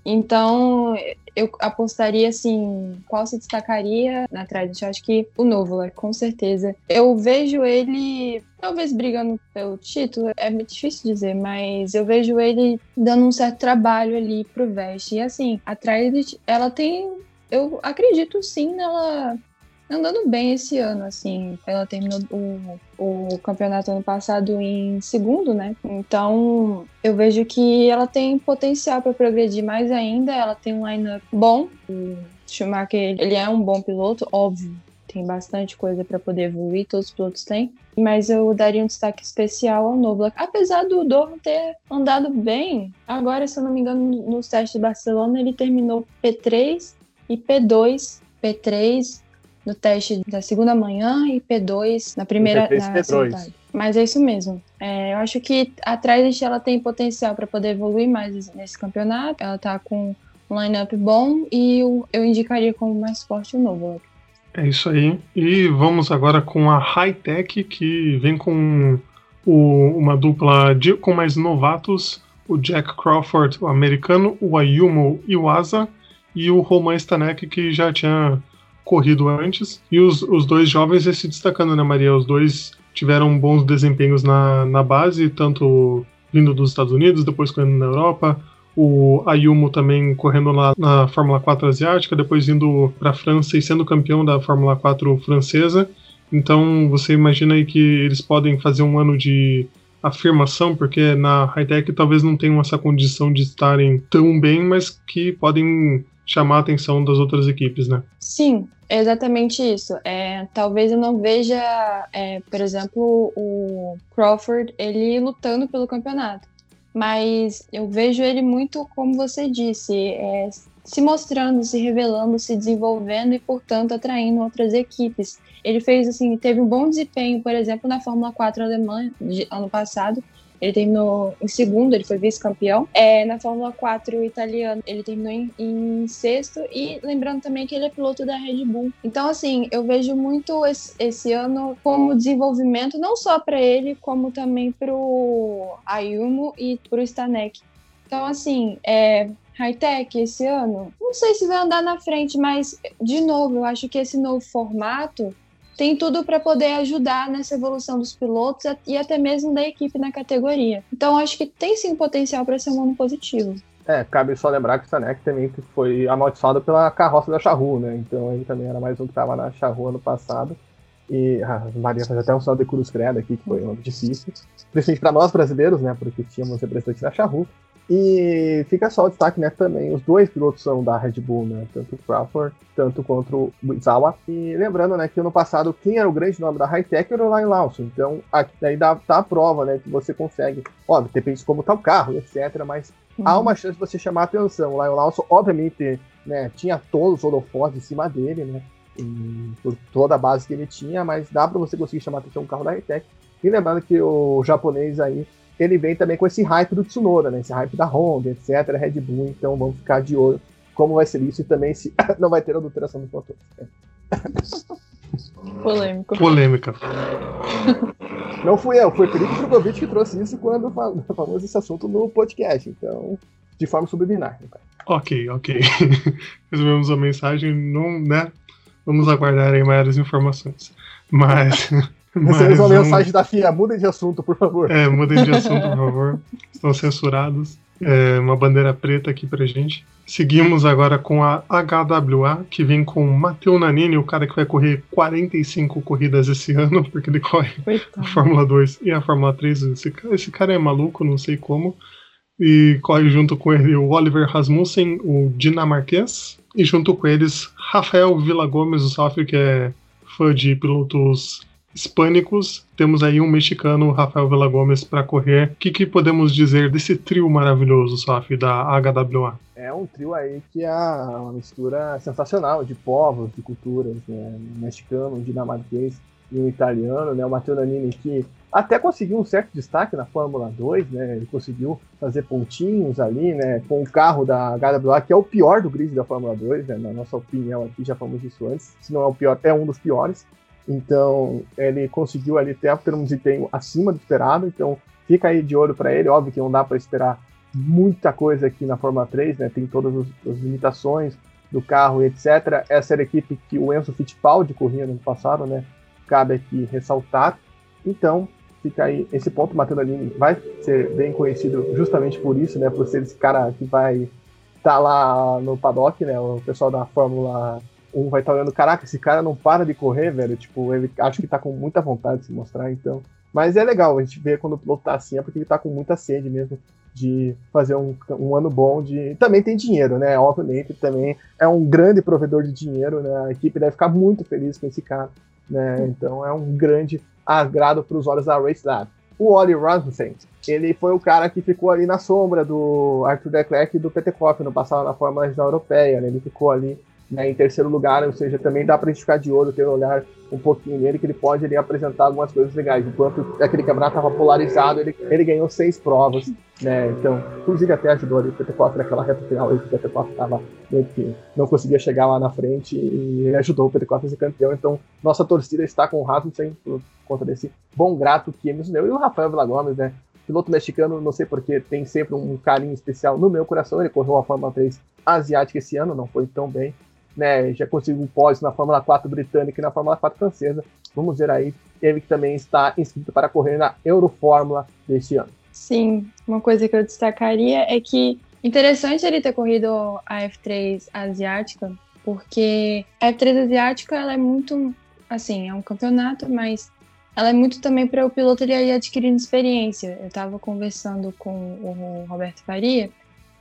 Então, eu apostaria assim, qual se destacaria na? Eu acho que o Novola, com certeza. Eu vejo ele talvez brigando pelo título, é muito difícil dizer, mas eu vejo ele dando um certo trabalho ali pro Vest. E assim, a Trident, ela tem eu acredito sim nela andando bem esse ano, assim. Ela terminou o, o campeonato ano passado em segundo, né? Então eu vejo que ela tem potencial para progredir mais ainda. Ela tem um lineup bom. O Schumacher, ele é um bom piloto, óbvio. Tem bastante coisa para poder evoluir, todos os pilotos têm. Mas eu daria um destaque especial ao Nobla. Apesar do Dorno ter andado bem, agora, se eu não me engano, nos testes de Barcelona, ele terminou P3 e P2, P3 no teste da segunda manhã e P2 na primeira P3, na P2. Mas é isso mesmo. É, eu acho que a Trident ela tem potencial para poder evoluir mais nesse campeonato. Ela tá com um lineup bom e eu, eu indicaria como mais forte o novo. É isso aí. E vamos agora com a High Tech, que vem com o, uma dupla de, com mais novatos: o Jack Crawford, o americano, o Ayumu Iwasa e o Roman Stanek, que já tinha corrido antes. E os, os dois jovens se destacando, né, Maria? Os dois tiveram bons desempenhos na, na base, tanto vindo dos Estados Unidos, depois correndo na Europa. O Ayumu também correndo lá na Fórmula 4 asiática, depois indo para a França e sendo campeão da Fórmula 4 francesa. Então você imagina aí que eles podem fazer um ano de afirmação, porque na high-tech talvez não tenham essa condição de estarem tão bem, mas que podem chamar a atenção das outras equipes, né? Sim, exatamente isso. É, talvez eu não veja, é, por exemplo, o Crawford ele lutando pelo campeonato. mas eu vejo ele muito, como você disse, é, se mostrando, se revelando, se desenvolvendo e, portanto, atraindo outras equipes. Ele fez assim, teve um bom desempenho, por exemplo, na Fórmula 4 alemã de ano passado. Ele terminou em segundo, ele foi vice-campeão. É, na Fórmula 4 italiana, ele terminou em, em, sexto. E lembrando também que ele é piloto da Red Bull. Então, assim, eu vejo muito esse, esse ano como desenvolvimento, não só para ele, como também para o Ayumu e para o Stanek. Então, assim, é, high-tech esse ano, não sei se vai andar na frente, mas, de novo, eu acho que esse novo formato tem tudo para poder ajudar nessa evolução dos pilotos e até mesmo da equipe na categoria. Então, acho que tem sim potencial para ser um ano positivo. É, cabe só lembrar que o Sanek também foi amaldiçoado pela carroça da Charru, né? Então ele também era mais um que estava na Charru ano passado. E a Maria faz até um sinal de cruz credo aqui, que foi um difícil. Principalmente para nós brasileiros, né? Porque tínhamos representantes da Charru. E fica só o destaque, né, também, os dois pilotos são da Red Bull, né, tanto o Crawford, tanto quanto o Izawa. E lembrando, né, que ano passado quem era o grande nome da Hightech era o Ryan Lawson, então aqui daí dá, tá a prova, né, que você consegue, óbvio, depende de como tá o carro, etc, mas uhum. há uma chance de você chamar a atenção. O Ryan Lawson, obviamente, né, tinha todos os holofotes em cima dele, né, por toda a base que ele tinha, mas dá para você conseguir chamar a atenção um carro da Hightech. E lembrando que o japonês aí ele vem também com esse hype do Tsunoda, né? Esse hype da Honda, etc, Red Bull, então vamos ficar de olho como vai ser isso e também se não vai ter adulteração dos motores. Polêmico. Polêmica. Não fui eu, foi o Felipe Drogovic que trouxe isso quando falamos esse assunto no podcast, então, de forma subliminar. Ok, ok. Recebemos a mensagem, não, né? Vamos aguardar aí maiores informações. Mas. Recebemos uma mensagem da FIA, mudem de assunto, por favor. É, mudem de assunto, por favor. Estão censurados. É, uma bandeira preta aqui pra gente. Seguimos agora com a HWA, que vem com o Matteo Nanini, o cara que vai correr 45 corridas esse ano, porque ele corre Coitado. a Fórmula 2 e a Fórmula 3. Esse, esse cara é maluco, não sei como. E corre junto com ele o Oliver Rasmussen, o dinamarquês, e junto com eles Rafael Villa Gomes, o Safir, que é fã de pilotos hispânicos. Temos aí um mexicano, Rafael Vela Gomes, para correr. O que, que, podemos dizer desse trio maravilhoso, Saf, da HWA? É um trio aí que é uma mistura sensacional de povos, de culturas, né? Um mexicano, um dinamarquês e um italiano, né? O Matteo Nanini que até conseguiu um certo destaque na Fórmula 2, né? Ele conseguiu fazer pontinhos ali, né? Com o carro da HWA, que é o pior do grid da Fórmula 2, né? Na nossa opinião aqui, já falamos isso antes. Se não é o pior, é um dos piores. Então, ele conseguiu ali até ter um desempenho acima do esperado. Então, fica aí de olho para ele. Óbvio que não dá para esperar muita coisa aqui na Fórmula 3, né? Tem todas as limitações do carro, etc. Essa era a equipe que o Enzo Fittipaldi corria no passado, né? Cabe aqui ressaltar. Então, fica aí esse ponto. Matheus Alini vai ser bem conhecido justamente por isso, né? Por ser esse cara que vai estar tá lá no paddock, né? O pessoal da Fórmula um vai estar olhando, caraca, esse cara não para de correr, velho. Tipo, ele acho que tá com muita vontade de se mostrar, então. Mas é legal a gente ver quando o piloto tá assim, é porque ele tá com muita sede mesmo de fazer um, um ano bom de. Também tem dinheiro, né? Obviamente, também é um grande provedor de dinheiro, né? A equipe deve ficar muito feliz com esse cara, né? Então é um grande agrado para os olhos da Race Lab. O Oli Rasmussen, ele foi o cara que ficou ali na sombra do Arthur Leclerc e do Petekoff no passado na Fórmula Regional Europeia, né? Ele ficou ali né, em terceiro lugar, ou seja, também dá para a gente ficar de olho, ter um olhar um pouquinho nele, que ele pode ele, apresentar algumas coisas legais. Enquanto aquele campeonato estava polarizado, ele, ele ganhou seis provas, né, então, inclusive até ajudou ali o Petekoff naquela reta final, o Petekoff estava meio que não conseguia chegar lá na frente e ele ajudou o Petekoff a ser campeão, então nossa torcida está com o Rasmussen por conta desse bom grato que nos deu, e o Rafael Villa Gomes, né, piloto mexicano, não sei porquê, tem sempre um carinho especial no meu coração, ele correu a Fórmula 3 asiática esse ano, não foi tão bem, né, já conseguiu um pódio na Fórmula 4 britânica e na Fórmula 4 francesa. Vamos ver aí, ele que também está inscrito para correr na Eurofórmula deste ano. Sim, uma coisa que eu destacaria é que interessante ele ter corrido a F3 asiática, porque a F3 asiática ela é muito, assim, é um campeonato, mas ela é muito também para o piloto ele ir adquirindo experiência. Eu estava conversando com o Roberto Faria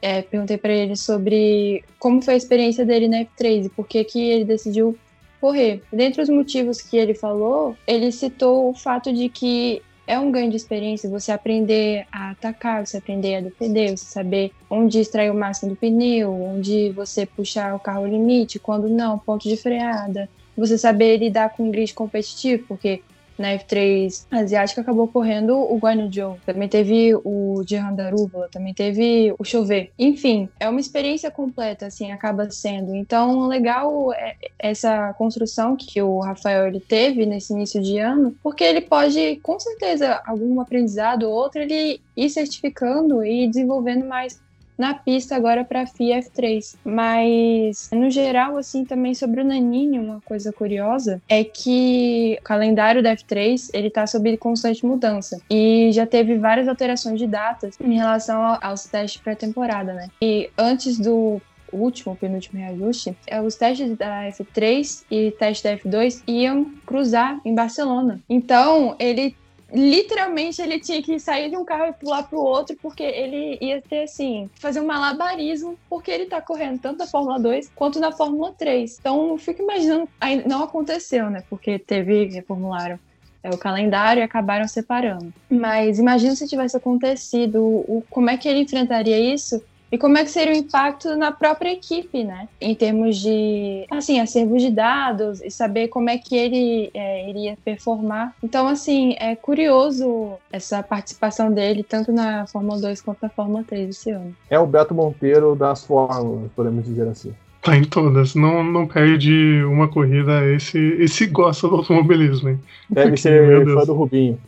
é, perguntei para ele sobre como foi a experiência dele na F3 e por que, que ele decidiu correr. Dentre os motivos que ele falou, ele citou o fato de que é um ganho de experiência você aprender a atacar, você aprender a defender, você saber onde extrair o máximo do pneu, onde você puxar o carro limite, quando não, ponto de freada. Você saber lidar com um grid competitivo, porque na F3 asiática acabou correndo o Guanyu Zhou. Também teve o Jihan Darúbula, também teve o Chover. Enfim, é uma experiência completa, assim, acaba sendo. Então, legal é essa construção que o Rafael ele teve nesse início de ano, porque ele pode, com certeza, algum aprendizado ou outro, ele ir certificando e desenvolvendo mais na pista agora para a FIA F3. Mas, no geral, assim, também sobre o Nanini, uma coisa curiosa é que o calendário da F3 ele tá sob constante mudança e já teve várias alterações de datas em relação aos testes pré-temporada, né? E antes do último, penúltimo reajuste, é, os testes da F3 e teste da F2 iam cruzar em Barcelona. Então, ele literalmente ele tinha que sair de um carro e pular pro outro, porque ele ia ter, assim, fazer um malabarismo, porque ele tá correndo tanto na Fórmula 2 quanto na Fórmula 3. Então, eu fico imaginando, aí não aconteceu, né? Porque teve, reformularam é, o calendário e acabaram separando. Mas imagina se tivesse acontecido, o, como é que ele enfrentaria isso e como é que seria o impacto na própria equipe, né? Em termos de, assim, acervo de dados e saber como é que ele é, iria performar. Então, assim, é curioso essa participação dele, tanto na Fórmula 2 quanto na Fórmula 3 esse ano. É o Beto Monteiro das fórmulas, podemos dizer assim. Tá em todas, não, não perde uma corrida. Esse, esse gosta do automobilismo, hein? Deve Porque, ser meu fã do Rubinho,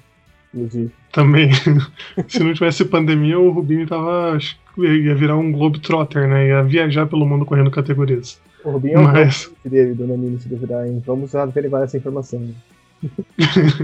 inclusive. Também. Se não tivesse pandemia, o Rubinho tava. ia virar um Globetrotter, né? Ia viajar pelo mundo correndo categorias. O Rubinho é o Mas- Mas... dele, do Nanini, se duvidar, hein? Vamos averiguar essa informação. né?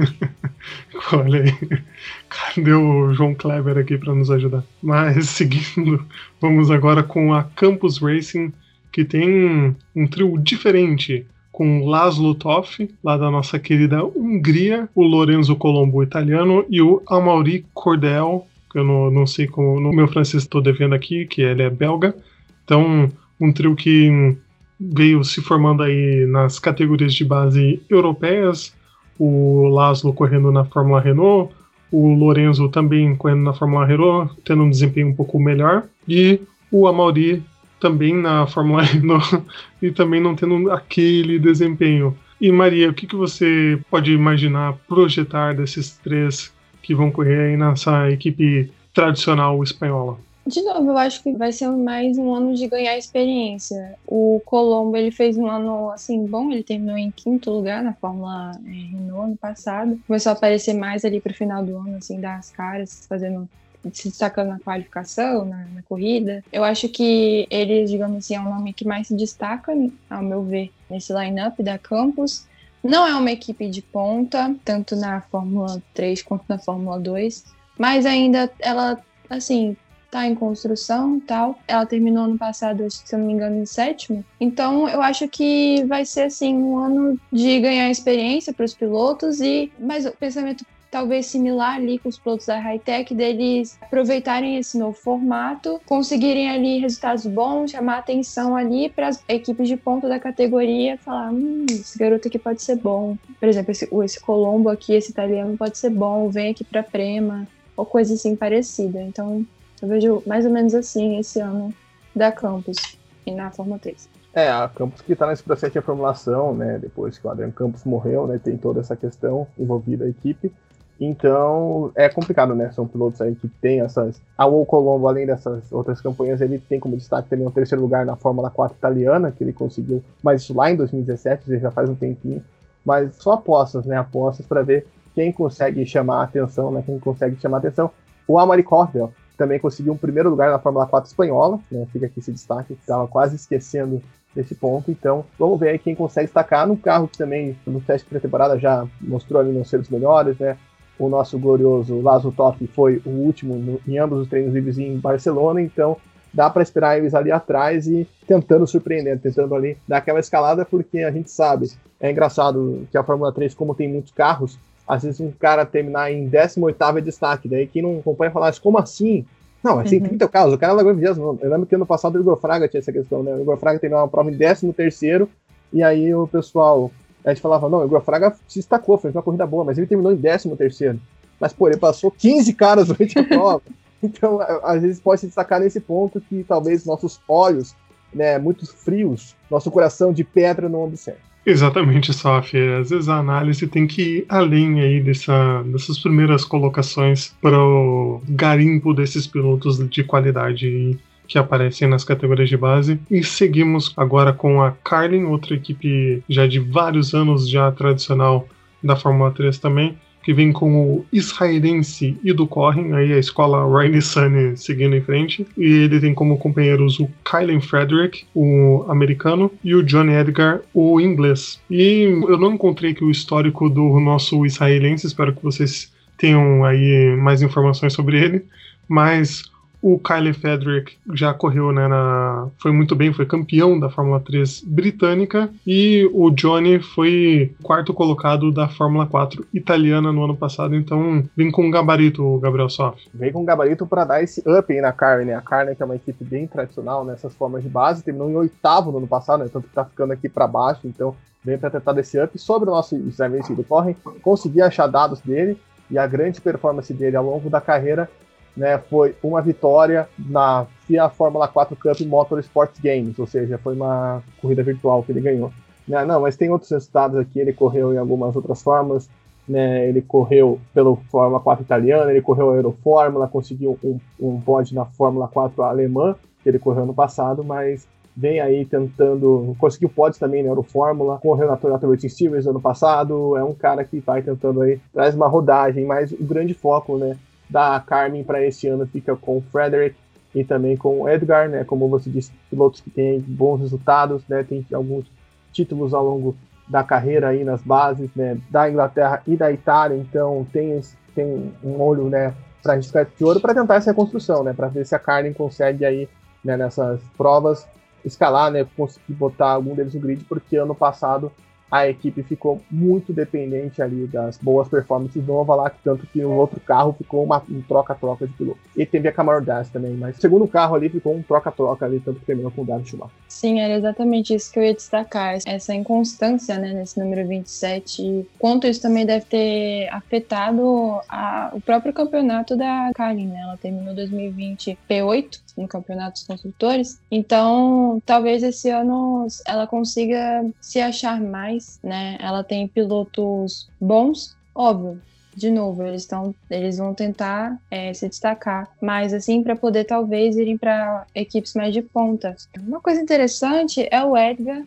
Olha aí. Cadê o João Kleber aqui para nos ajudar? Mas seguindo, vamos agora com a Campus Racing, que tem um trio diferente. Com Laszlo Toff, lá da nossa querida Hungria, o Lorenzo Colombo italiano e o Amaury Cordel, que eu não, não sei como no meu francês estou devendo aqui, que ele é belga. Então, um trio que veio se formando aí nas categorias de base europeias, o Laszlo correndo na Fórmula Renault, o Lorenzo também correndo na Fórmula Renault, tendo um desempenho um pouco melhor, e o Amaury também na Fórmula Renault e também não tendo aquele desempenho. E Maria, o que, que você pode imaginar, projetar desses três que vão correr aí nessa equipe tradicional espanhola? De novo, eu acho que vai ser mais um ano de ganhar experiência. O Colombo, ele fez um ano, assim, bom, ele terminou em quinto lugar na Fórmula eh, Renault ano passado. Começou a aparecer mais ali pro final do ano, assim, dar as caras, fazendo se destacando na qualificação, na, na corrida. Eu acho que ele, digamos assim, é o nome que mais se destaca, ao meu ver, nesse line-up da Campus. Não é uma equipe de ponta, tanto na Fórmula 3 quanto na Fórmula 2, mas ainda ela, assim, tá em construção tal. Ela terminou ano passado, se eu não me engano, em sétimo. Então, eu acho que vai ser, assim, um ano de ganhar experiência para os pilotos e, mas o pensamento talvez similar ali com os pilotos da Hightech, deles aproveitarem esse novo formato, conseguirem ali resultados bons, chamar atenção ali para as equipes de ponta da categoria, falar, hum, esse garoto aqui pode ser bom. Por exemplo, esse, esse Colombo aqui, esse italiano pode ser bom, vem aqui para Prema, ou coisa assim parecida. Então, eu vejo mais ou menos assim esse ano da Campus e na Fórmula 3. É, a Campos que está nesse processo de reformulação, né? Depois que o Adrian Campos morreu, né? Tem toda essa questão envolvida a equipe. Então é complicado, né? São pilotos aí que tem essas. A o Colombo, além dessas outras campanhas, ele tem como destaque também o terceiro lugar na Fórmula 4 italiana, que ele conseguiu, mas isso lá em 2017, ou seja, já faz um tempinho. Mas só apostas, né? Apostas para ver quem consegue chamar a atenção, né? Quem consegue chamar a atenção. O Amari Cordel também conseguiu um primeiro lugar na Fórmula 4 espanhola, né? Fica aqui esse destaque, que estava quase esquecendo desse ponto. Então, vamos ver aí quem consegue destacar no carro que também no teste pré-temporada já mostrou ali não ser dos melhores, né? O nosso glorioso Lazo Top foi o último no, em ambos os treinos livres em Barcelona, então dá para esperar eles ali atrás e tentando surpreender, tentando ali dar aquela escalada, porque a gente sabe, é engraçado que a Fórmula 3, como tem muitos carros, às vezes um cara terminar em 18º é destaque, daí quem não acompanha fala, mas como assim? Não, assim, Uhum. 30 carros, o cara largou em 20 Eu lembro que ano passado o Igor Fraga tinha essa questão, né? O Igor Fraga terminou uma prova em 13º, e aí o pessoal, a gente falava, não, o Igor Fraga se destacou, fez uma corrida boa, mas ele terminou em 13º. mas pô, ele passou 15 caras durante a prova. Então, às vezes pode se destacar nesse ponto que talvez nossos olhos, né, muito frios, nosso coração de pedra não observe. Exatamente, Saf. Às vezes a análise tem que ir além aí dessa, dessas primeiras colocações para o garimpo desses pilotos de qualidade que aparecem nas categorias de base. E seguimos agora com a Carlin, outra equipe já de vários anos já tradicional da Fórmula 3 também, que vem com o israelense Ido Corrin, aí a escola Riley Sunny seguindo em frente. E ele tem como companheiros o Kylen Frederick, o americano, e o Johnny Edgar, o inglês. E eu não encontrei aqui o histórico do nosso israelense, espero que vocês tenham aí mais informações sobre ele, mas o Kyle Frederick já correu, né, na, foi muito bem, foi campeão da Fórmula 3 britânica e o Johnny foi quarto colocado da Fórmula 4 italiana no ano passado, então vem com um gabarito Gabriel Soff. Vem com um gabarito para dar esse up aí na Carne, né? A Carne que é uma equipe bem tradicional nessas formas de base, terminou em oitavo no ano passado, né, tanto que tá ficando aqui para baixo, então vem para tentar desse up. Sobre o nosso Israelense do Corren, consegui achar dados dele e a grande performance dele ao longo da carreira né, foi uma vitória na FIA Fórmula 4 Cup Motorsport Games, ou seja, foi uma corrida virtual que ele ganhou. Né, não, mas tem outros resultados aqui, ele correu em algumas outras formas, né, ele correu pelo Fórmula 4 italiana, ele correu a Eurofórmula, conseguiu um, um pódio na Fórmula 4 alemã, que ele correu no passado, mas vem aí tentando, conseguiu pódios também na Eurofórmula, correu na Toyota Racing Series ano passado, é um cara que vai tentando aí, traz uma rodagem, mas o grande foco, né, da Carmen para esse ano fica com o Frederick e também com o Edgar, né? Como você disse, pilotos que têm bons resultados, né? Tem alguns títulos ao longo da carreira aí nas bases, né? Da Inglaterra e da Itália, então tem, tem um olho, né? Para a gente de ouro para tentar essa reconstrução, né? Para ver se a Carmen consegue aí, né? Nessas provas escalar, né? Conseguir botar algum deles no grid, porque ano passado a equipe ficou muito dependente ali das boas performances do Novalak, tanto que o outro carro ficou uma, um troca-troca de piloto. E teve a Camaro Das também, mas o segundo carro ali ficou um troca-troca ali, tanto que terminou com o David Schumacher. Sim, era exatamente isso que eu ia destacar, essa inconstância né, nesse número 27, e quanto isso também deve ter afetado a, o próprio campeonato da Karin, né? Ela terminou 2020 P8 no campeonato dos construtores, então talvez esse ano ela consiga se achar mais né? Ela tem pilotos bons, óbvio. De novo, eles estão, eles vão tentar é, se destacar, mas assim para poder talvez irem para equipes mais de ponta. Uma coisa interessante é o Edgar,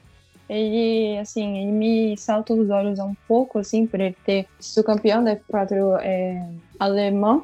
ele, assim, ele me salta os olhos um pouco, assim, por ele ter sido campeão da F4 é, alemão.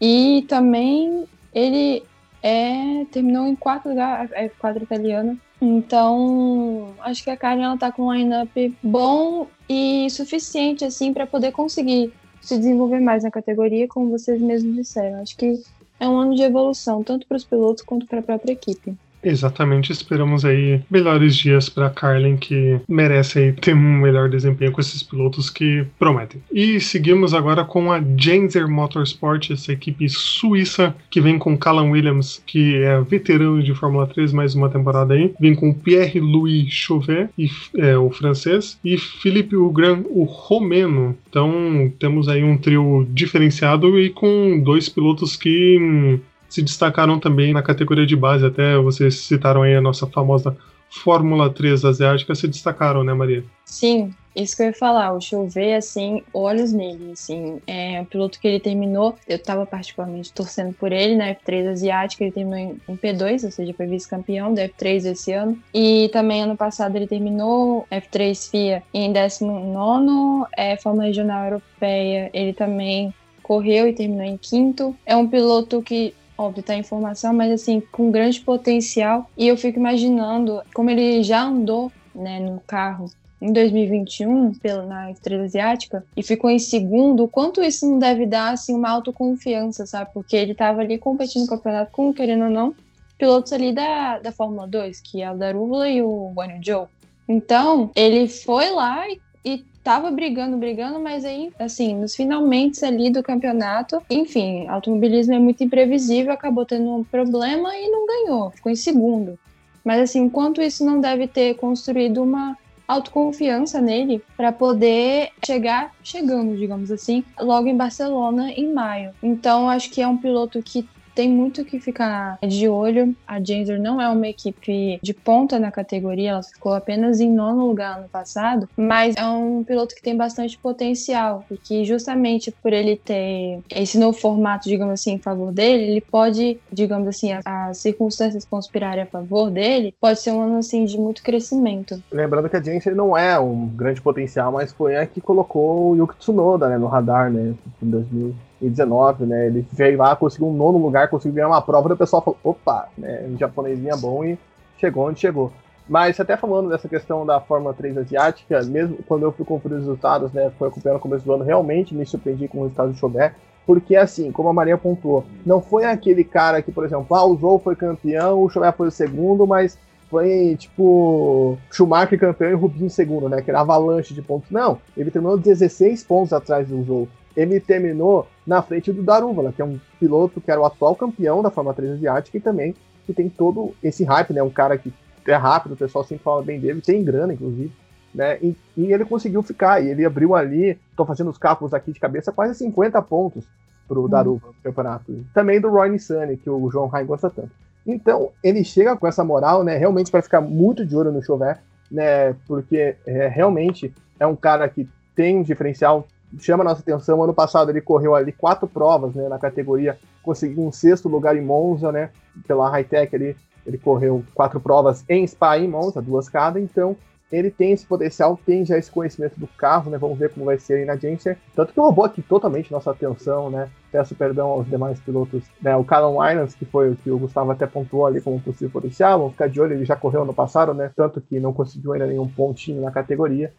E também ele é, terminou em quarto lugar, F4 italiana. Então, acho que a Karen ela tá com um line-up bom e suficiente assim para poder conseguir se desenvolver mais na categoria, como vocês mesmos disseram. Acho que é um ano de evolução, tanto para os pilotos quanto para a própria equipe. Exatamente, esperamos aí melhores dias para Carlin, que merece aí ter um melhor desempenho com esses pilotos que prometem. E seguimos agora com a Genzer Motorsport, essa equipe suíça que vem com Callum Williams, que é veterano de Fórmula 3, mais uma temporada aí. Vem com Pierre-Louis Chauvet, e, é, o francês, e Philippe Hugran, o romeno. Então temos aí um trio diferenciado e com dois pilotos que hum, se destacaram também na categoria de base, até vocês citaram aí a nossa famosa Fórmula 3 asiática, se destacaram, né, Maria? Sim, isso que eu ia falar, o Chauvet, assim, olhos nele, assim, é um piloto que ele terminou, eu tava particularmente torcendo por ele na F3 asiática, ele terminou em, P2, ou seja, foi vice-campeão da F3 esse ano, e também ano passado ele terminou F3 FIA em 19 é, Fórmula Regional Europeia, ele também correu e terminou em quinto, é um piloto que óbvio, tá em formação, mas assim, com grande potencial. E eu fico imaginando como ele já andou, né, no carro em 2021 pela, na Estrela Asiática e ficou em segundo, o quanto isso não deve dar assim uma autoconfiança, sabe? Porque ele estava ali competindo no campeonato com, querendo ou não, pilotos ali da, da Fórmula 2, que é o Darúvula e o Guanyu Zhou. Então, ele foi lá e, e tava brigando, brigando, mas aí, assim, nos finalmente ali do campeonato, enfim, automobilismo é muito imprevisível, acabou tendo um problema e não ganhou, ficou em segundo. Mas assim, enquanto isso não deve ter construído uma autoconfiança nele para poder chegar chegando, digamos assim, logo em Barcelona em maio. Então acho que é um piloto que tem muito que ficar de olho. A Genzer não é uma equipe de ponta na categoria, ela ficou apenas em nono lugar ano passado, mas é um piloto que tem bastante potencial e que justamente por ele ter esse novo formato, digamos assim, em favor dele, ele pode, digamos assim, as, as circunstâncias conspirarem a favor dele, pode ser um ano assim de muito crescimento. Lembrando que a Genser não é um grande potencial, mas foi a que colocou o Yuki Tsunoda né, no radar, né, em 2000 2019, né? Ele veio lá, conseguiu um nono lugar, conseguiu ganhar uma prova, e o pessoal falou, opa, né? Um japonesinho bom e chegou onde chegou. Mas até falando dessa questão da Fórmula 3 asiática, mesmo quando eu fui conferir os resultados, né? Foi acompanhando no começo do ano, realmente me surpreendi com o resultado do Chauvet. Porque, assim, como a Maria pontuou, não foi aquele cara que, por exemplo, ah, o Zou foi campeão, o Chauvet foi o segundo, mas foi tipo Schumacher campeão e Rubinho segundo, né? Que era avalanche de pontos. Não, ele terminou 16 pontos atrás do Zou ele terminou na frente do Darúvala, que é um piloto que era o atual campeão da Fórmula 3 asiática e também que tem todo esse hype, né? Um cara que é rápido, o pessoal sempre fala bem dele, tem grana, inclusive. Né? E, e ele conseguiu ficar, e ele abriu ali, estou fazendo os cálculos aqui de cabeça, quase 50 pontos pro hum. Daruva no campeonato. Também do Roy Nissany, que o João Rai gosta tanto. Então, ele chega com essa moral, né, realmente para ficar muito de olho no Chauvet, né, porque é, realmente é um cara que tem um diferencial, chama nossa atenção. Ano passado ele correu ali quatro provas né, na categoria, conseguiu um sexto lugar em Monza, né? Pela Hightech ali, ele correu quatro provas em Spa e em Monza, duas cada, então ele tem esse potencial, tem já esse conhecimento do carro, né? Vamos ver como vai ser aí na Genser. Tanto que roubou aqui totalmente nossa atenção, né? Peço perdão aos demais pilotos, né? O Callum Islands, que foi o que o Gustavo até pontuou ali como possível potencial, vamos ficar de olho, ele já correu ano passado, né? Tanto que não conseguiu ainda nenhum pontinho na categoria.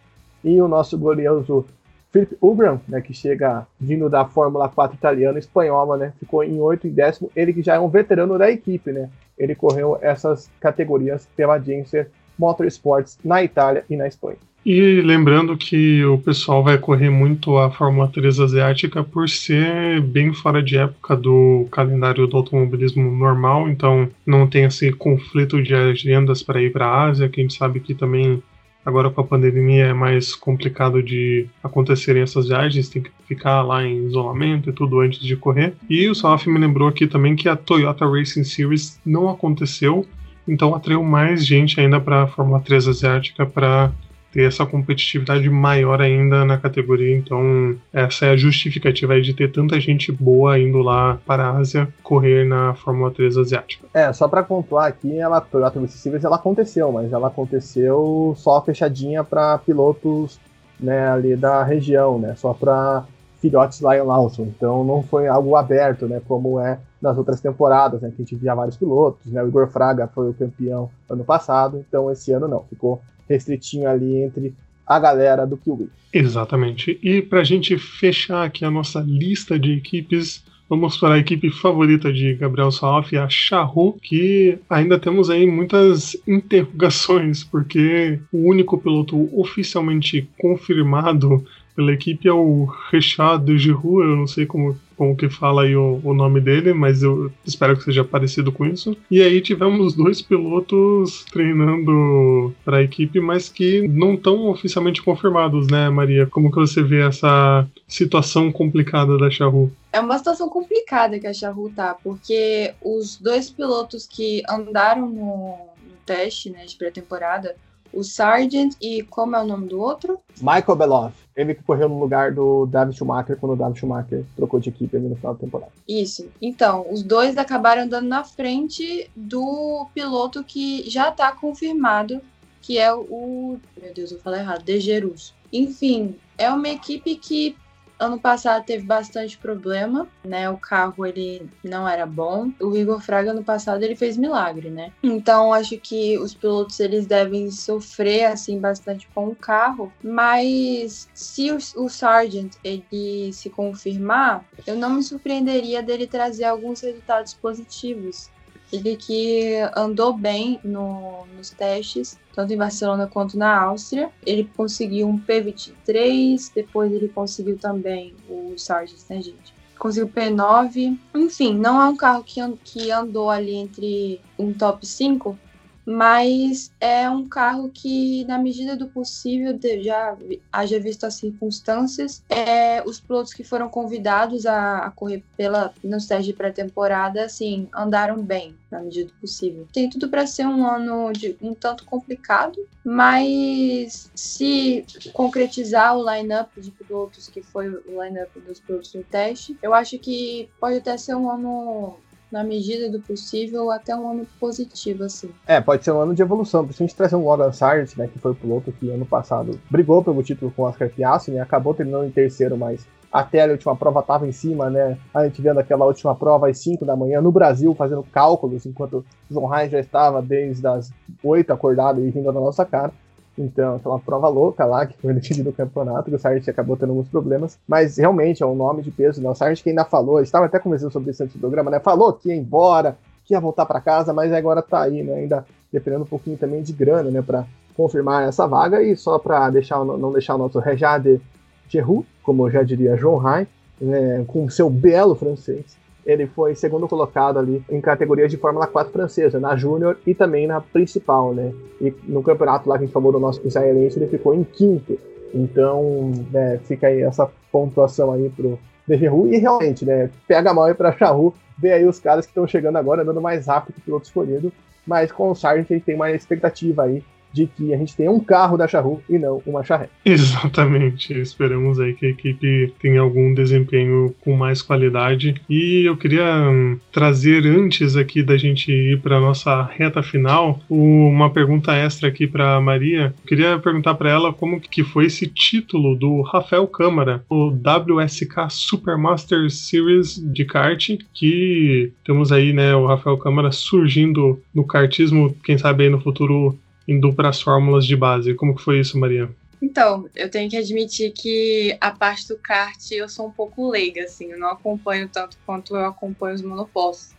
E o nosso glorioso Philip Ubram, né, que chega vindo da Fórmula 4 italiana, espanhola, né, ficou em 8 e décimo, ele que já é um veterano da equipe, né, ele correu essas categorias pela Genser Motorsports na Itália e na Espanha. E lembrando que o pessoal vai correr muito a Fórmula 3 asiática por ser bem fora de época do calendário do automobilismo normal, então não tem esse conflito de agendas para ir para a Ásia, que a gente sabe que também Agora com a pandemia é mais complicado de acontecerem essas viagens, tem que ficar lá em isolamento e tudo antes de correr. E o Salaf me lembrou aqui também que a Toyota Racing Series não aconteceu, então atraiu mais gente ainda para a Fórmula 3 asiática para ter essa competitividade maior ainda na categoria. Então, essa é a justificativa de ter tanta gente boa indo lá para a Ásia correr na Fórmula 3 asiática. É, só para pontuar aqui, ela Toyota Series ela aconteceu, mas ela aconteceu só fechadinha para pilotos né, ali da região, né, só para filhotes Lion Lawson. Então, não foi algo aberto, né, como é nas outras temporadas, né, que a gente via vários pilotos, né, o Igor Fraga foi o campeão ano passado, então esse ano não, ficou restritinho ali entre a galera do Kiwi. Exatamente. E para a gente fechar aqui a nossa lista de equipes, vamos para a equipe favorita de Gabriel Salaf, a Charru, que ainda temos aí muitas interrogações, porque o único piloto oficialmente confirmado pela equipe é o Richard de Giroud, eu não sei como como que fala aí o, o, nome dele, mas eu espero que seja parecido com isso. E aí tivemos dois pilotos treinando para a equipe, mas que não estão oficialmente confirmados, né, Maria? Como que você vê essa situação complicada da Charru? É uma situação complicada que a Charru tá, porque os dois pilotos que andaram no, no teste né, de pré-temporada o Sargent e como é o nome do outro? Michael Beloff. Ele que correu no lugar do David Schumacher quando o David Schumacher trocou de equipe no final da temporada. Isso. Então, os dois acabaram andando na frente do piloto que já está confirmado, que é o. Meu Deus, eu falei errado, De Jerus. Enfim, é uma equipe que Ano passado teve bastante problema, né? O carro ele não era bom. O Igor Fraga ano passado ele fez milagre, né? Então acho que os pilotos eles devem sofrer assim bastante com o carro, mas se o, o Sargent ele se confirmar, eu não me surpreenderia dele trazer alguns resultados positivos ele que andou bem no, nos testes, tanto em Barcelona quanto na Áustria. Ele conseguiu um P23, depois ele conseguiu também o Sargent, né, gente? Conseguiu P9. Enfim, não é um carro que, que andou ali entre um top 5, mas é um carro que, na medida do possível, já haja visto as circunstâncias, é, os pilotos que foram convidados a, a correr pela, nos testes de pré-temporada, assim, andaram bem, na medida do possível. Tem tudo para ser um ano de, um tanto complicado, mas se concretizar o line-up de pilotos, que foi o line-up dos pilotos no teste, eu acho que pode até ser um ano na medida do possível, até um ano positivo, assim. É, pode ser um ano de evolução, principalmente trazer um Logan Sargent, né, que foi o piloto que ano passado brigou pelo título com o Oscar Piastri, né, acabou terminando em terceiro, mas até a última prova estava em cima, né, a gente vendo aquela última prova às 5 da manhã no Brasil, fazendo cálculos, enquanto João Reis já estava desde as 8 acordado e rindo na nossa cara. Então, aquela prova louca lá, que foi decidido o campeonato, que o Sargent acabou tendo alguns problemas. Mas realmente é um nome de peso, né? O Sargent que ainda falou, estava até conversando sobre isso antes do programa, né? Falou que ia embora, que ia voltar para casa, mas agora tá aí, né? Ainda dependendo um pouquinho também de grana, né? Para confirmar essa vaga. E só para deixar, não deixar o nosso Rejade Gerroux, como já diria João Rai, né? com seu belo francês, ele foi segundo colocado ali em categorias de Fórmula 4 francesa, na Júnior e também na principal, né? E no campeonato lá que a gente falou do nosso israelense, ele ficou em quinto. Então, né, fica aí essa pontuação aí pro Dejeru. E realmente, né, pega mal aí pra Charru, vê aí os caras que estão chegando agora, andando mais rápido que o piloto escolhido. Mas com o Sargent ele tem uma expectativa aí de que a gente tenha um carro da Charru e não uma charrete. Exatamente. Esperamos aí que a equipe tenha algum desempenho com mais qualidade. E eu queria hum, trazer antes aqui da gente ir para nossa reta final uma pergunta extra aqui para Maria. Eu queria perguntar para ela como que foi esse título do Rafael Câmara, o WSK Supermaster Series de kart, que temos aí, né, o Rafael Câmara surgindo no kartismo, quem sabe aí no futuro indo para as fórmulas de base. Como que foi isso, Maria? Então, eu tenho que admitir que a parte do kart eu sou um pouco leiga, assim, eu não acompanho tanto quanto eu acompanho os monopostos.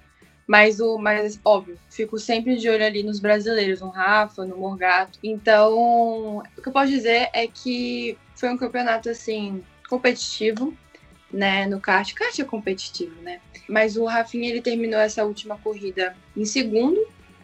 Mas o, mas óbvio, fico sempre de olho ali nos brasileiros, no Rafa, no Morgato. Então, o que eu posso dizer é que foi um campeonato assim competitivo, né, no kart. Kart é competitivo, né? Mas o Rafinha ele terminou essa última corrida em segundo,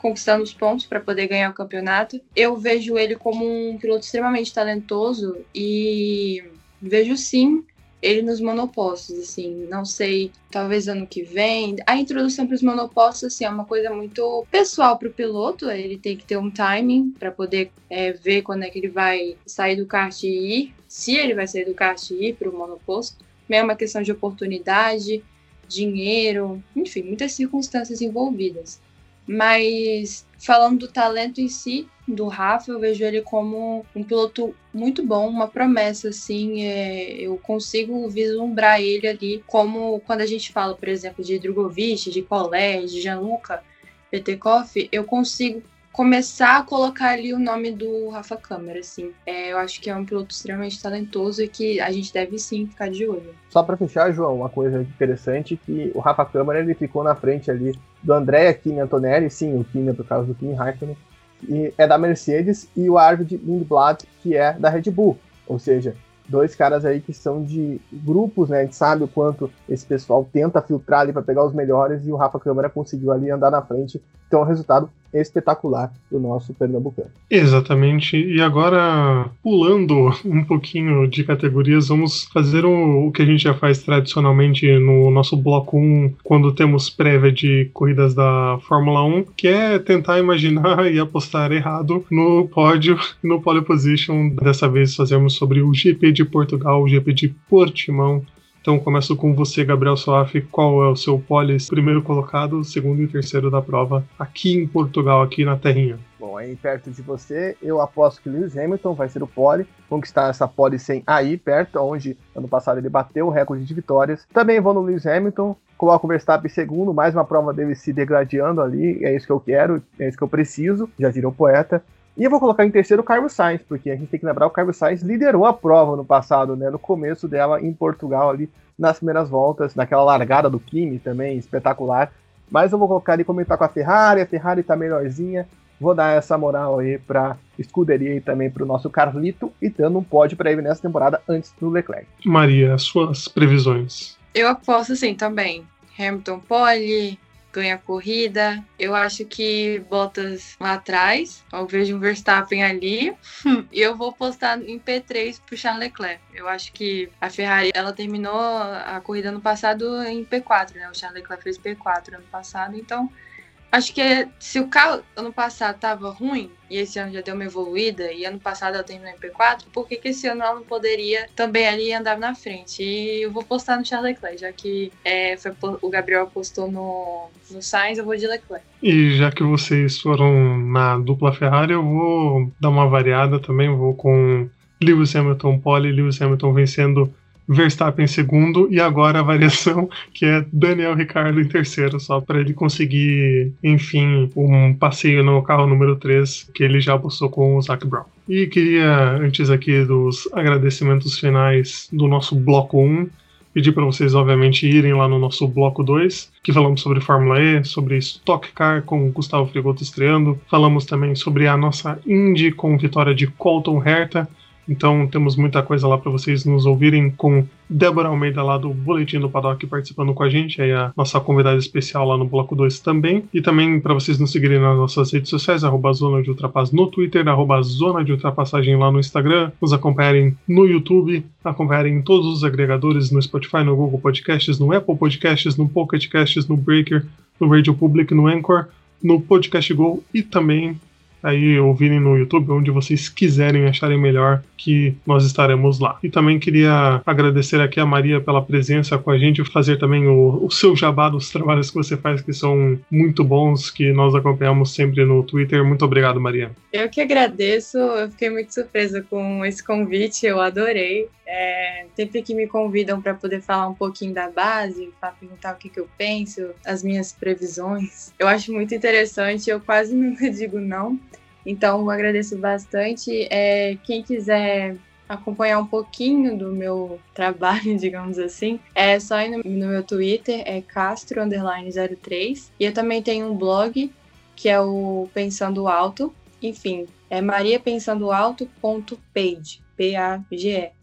conquistando os pontos para poder ganhar o campeonato. Eu vejo ele como um piloto extremamente talentoso e vejo sim ele nos monopostos, assim, não sei, talvez ano que vem. A introdução para os monopostos, assim, é uma coisa muito pessoal para o piloto, ele tem que ter um timing para poder é, ver quando é que ele vai sair do kart e ir, se ele vai sair do kart e ir para o monoposto. É uma questão de oportunidade, dinheiro, enfim, muitas circunstâncias envolvidas. Mas falando do talento em si, do Rafa, eu vejo ele como um piloto muito bom, uma promessa, assim. é, eu consigo vislumbrar ele ali como quando a gente fala, por exemplo, de Drogovic, de Collet, de Gianluca Petekoff, eu consigo começar a colocar ali o nome do Rafa Câmara, assim. É, eu acho que é um piloto extremamente talentoso e que a gente deve sim ficar de olho. Só para fechar, João, uma coisa interessante que o Rafa Câmara ele ficou na frente ali do Andrea Kimi Antonelli, sim, o Kimi por causa do Kimi Raikkonen, e é da Mercedes, e o Arvid Lindblad, que é da Red Bull. Ou seja, dois caras aí que são de grupos, né? A gente sabe o quanto esse pessoal tenta filtrar ali para pegar os melhores, e o Rafa Câmara conseguiu ali andar na frente. Então, é um resultado espetacular do nosso pernambucano. Exatamente. E agora, pulando um pouquinho de categorias, vamos fazer o, o que a gente já faz tradicionalmente no nosso bloco 1, quando temos prévia de corridas da Fórmula 1, que é tentar imaginar e apostar errado no pódio no pole position. Dessa vez fazemos sobre o GP de Portugal, o GP de Portimão. Então começo com você, Gabriel Soaf. Qual é o seu pole primeiro colocado, segundo e terceiro da prova aqui em Portugal, aqui na terrinha? Bom, aí perto de você, eu aposto que Lewis Hamilton vai ser o pole, conquistar essa pole 100 aí perto, onde ano passado ele bateu o recorde de vitórias. Também vou no Lewis Hamilton, coloco o Verstappen em segundo, mais uma prova dele se degradando ali, é isso que eu quero, é isso que eu preciso, já virou poeta. E eu vou colocar em terceiro o Carlos Sainz, porque a gente tem que lembrar, o Carlos Sainz liderou a prova no passado, né, no começo dela em Portugal ali, nas primeiras voltas, naquela largada do Kimi também, espetacular. Mas eu vou colocar ele como ele tá com a Ferrari, a Ferrari tá melhorzinha, Vou dar essa moral aí pra escuderia e também pro nosso Carlito e dando um pódio pra ele nessa temporada antes do Leclerc. Maria, suas previsões. Eu aposto assim também. Hamilton pole, ganha corrida. Eu acho que Bottas lá atrás. Eu vejo um Verstappen ali. e eu vou postar em P3 pro Charles Leclerc. Eu acho que a Ferrari, ela terminou a corrida ano passado em P4, né? O Charles Leclerc fez P4 ano passado, então Acho que se o carro ano passado tava ruim e esse ano já deu uma evoluída e ano passado ela terminou em P4, por que, que esse ano ela não poderia também ali andar na frente? E eu vou postar no Charles Leclerc, já que é, foi, o Gabriel apostou no, no Sainz, eu vou de Leclerc. E já que vocês foram na dupla Ferrari, eu vou dar uma variada também, vou com Lewis Hamilton pole, Lewis Hamilton vencendo Verstappen em segundo e agora a variação que é Daniel Ricardo em terceiro, só para ele conseguir, enfim, um passeio no carro número 3 que ele já apostou com o Zac Brown. E queria, antes aqui dos agradecimentos finais do nosso bloco 1, pedir para vocês, obviamente, irem lá no nosso bloco 2, que falamos sobre Fórmula E, sobre Stock Car com o Gustavo Frigoto estreando. Falamos também sobre a nossa Indy com vitória de Colton Herta então temos muita coisa lá para vocês nos ouvirem com Débora Almeida lá do Boletim do Paddock participando com a gente, aí a nossa convidada especial lá no Bloco 2 também. E também para vocês nos seguirem nas nossas redes sociais, arroba Zona de Ultrapass no Twitter, arroba Zona de Ultrapassagem lá no Instagram, nos acompanharem no YouTube, acompanharem em todos os agregadores no Spotify, no Google Podcasts, no Apple Podcasts, no Pocket Casts, no Breaker, no Radio Public, no Anchor, no Podcast Go e também aí ouvirem no YouTube, onde vocês quiserem acharem melhor que nós estaremos lá. E também queria agradecer aqui a Maria pela presença com a gente, fazer também o, o seu jabá dos trabalhos que você faz, que são muito bons, que nós acompanhamos sempre no Twitter. Muito obrigado, Maria. Eu que agradeço, eu fiquei muito surpresa com esse convite, eu adorei. É, sempre que me convidam para poder falar um pouquinho da base, para perguntar o que, que eu penso, as minhas previsões, eu acho muito interessante, eu quase nunca digo não. Então, eu agradeço bastante. É, quem quiser acompanhar um pouquinho do meu trabalho, digamos assim, é só ir no, no meu Twitter, é castro03. E eu também tenho um blog, que é o Pensando Alto. Enfim, é mariapensandoalto.page, P-A-G-E.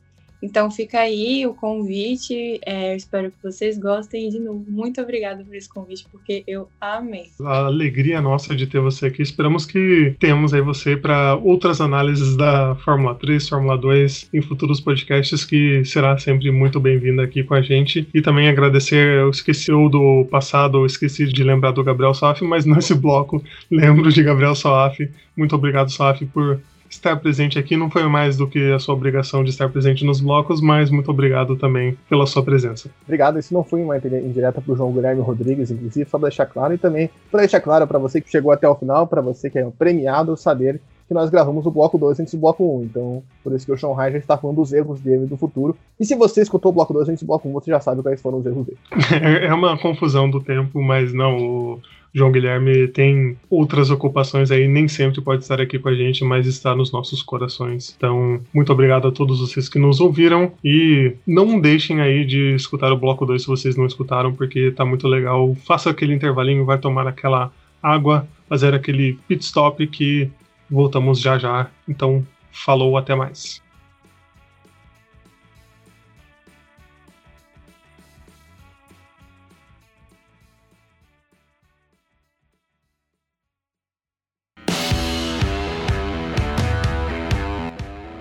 Então fica aí o convite. É, eu espero que vocês gostem. E de novo, muito obrigada por esse convite, porque eu amei. A alegria nossa de ter você aqui. Esperamos que tenhamos aí você para outras análises da Fórmula 3, Fórmula 2 em futuros podcasts, que será sempre muito bem-vinda aqui com a gente. E também agradecer, eu esqueci do passado, eu esqueci de lembrar do Gabriel Saf, mas nesse bloco lembro de Gabriel Saf. Muito obrigado, Saf, por estar presente aqui não foi mais do que a sua obrigação de estar presente nos blocos, mas muito obrigado também pela sua presença. Obrigado, isso não foi uma indireta para o João Guilherme Rodrigues, inclusive, só para deixar claro, e também para deixar claro para você que chegou até o final, para você que é premiado, saber que nós gravamos o bloco 2 antes do bloco 1. Um. Então, por isso que o Sean Ryan já está falando dos erros dele do futuro. E se você escutou o bloco 2 antes do bloco 1, um, você já sabe quais foram os erros dele. É uma confusão do tempo, mas não. O João Guilherme tem outras ocupações aí, nem sempre pode estar aqui com a gente, mas está nos nossos corações. Então, muito obrigado a todos vocês que nos ouviram e não deixem aí de escutar o bloco 2 se vocês não escutaram, porque tá muito legal. Faça aquele intervalinho, vai tomar aquela água, fazer aquele pit stop que voltamos já já. Então, falou, até mais.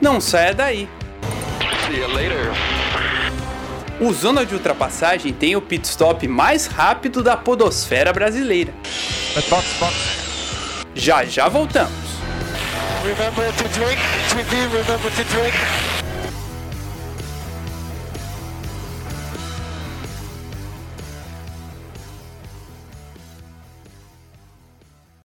Não saia daí. O Zona de Ultrapassagem tem o pit stop mais rápido da podosfera brasileira. Já já voltamos. Remember to drink, remember to drink.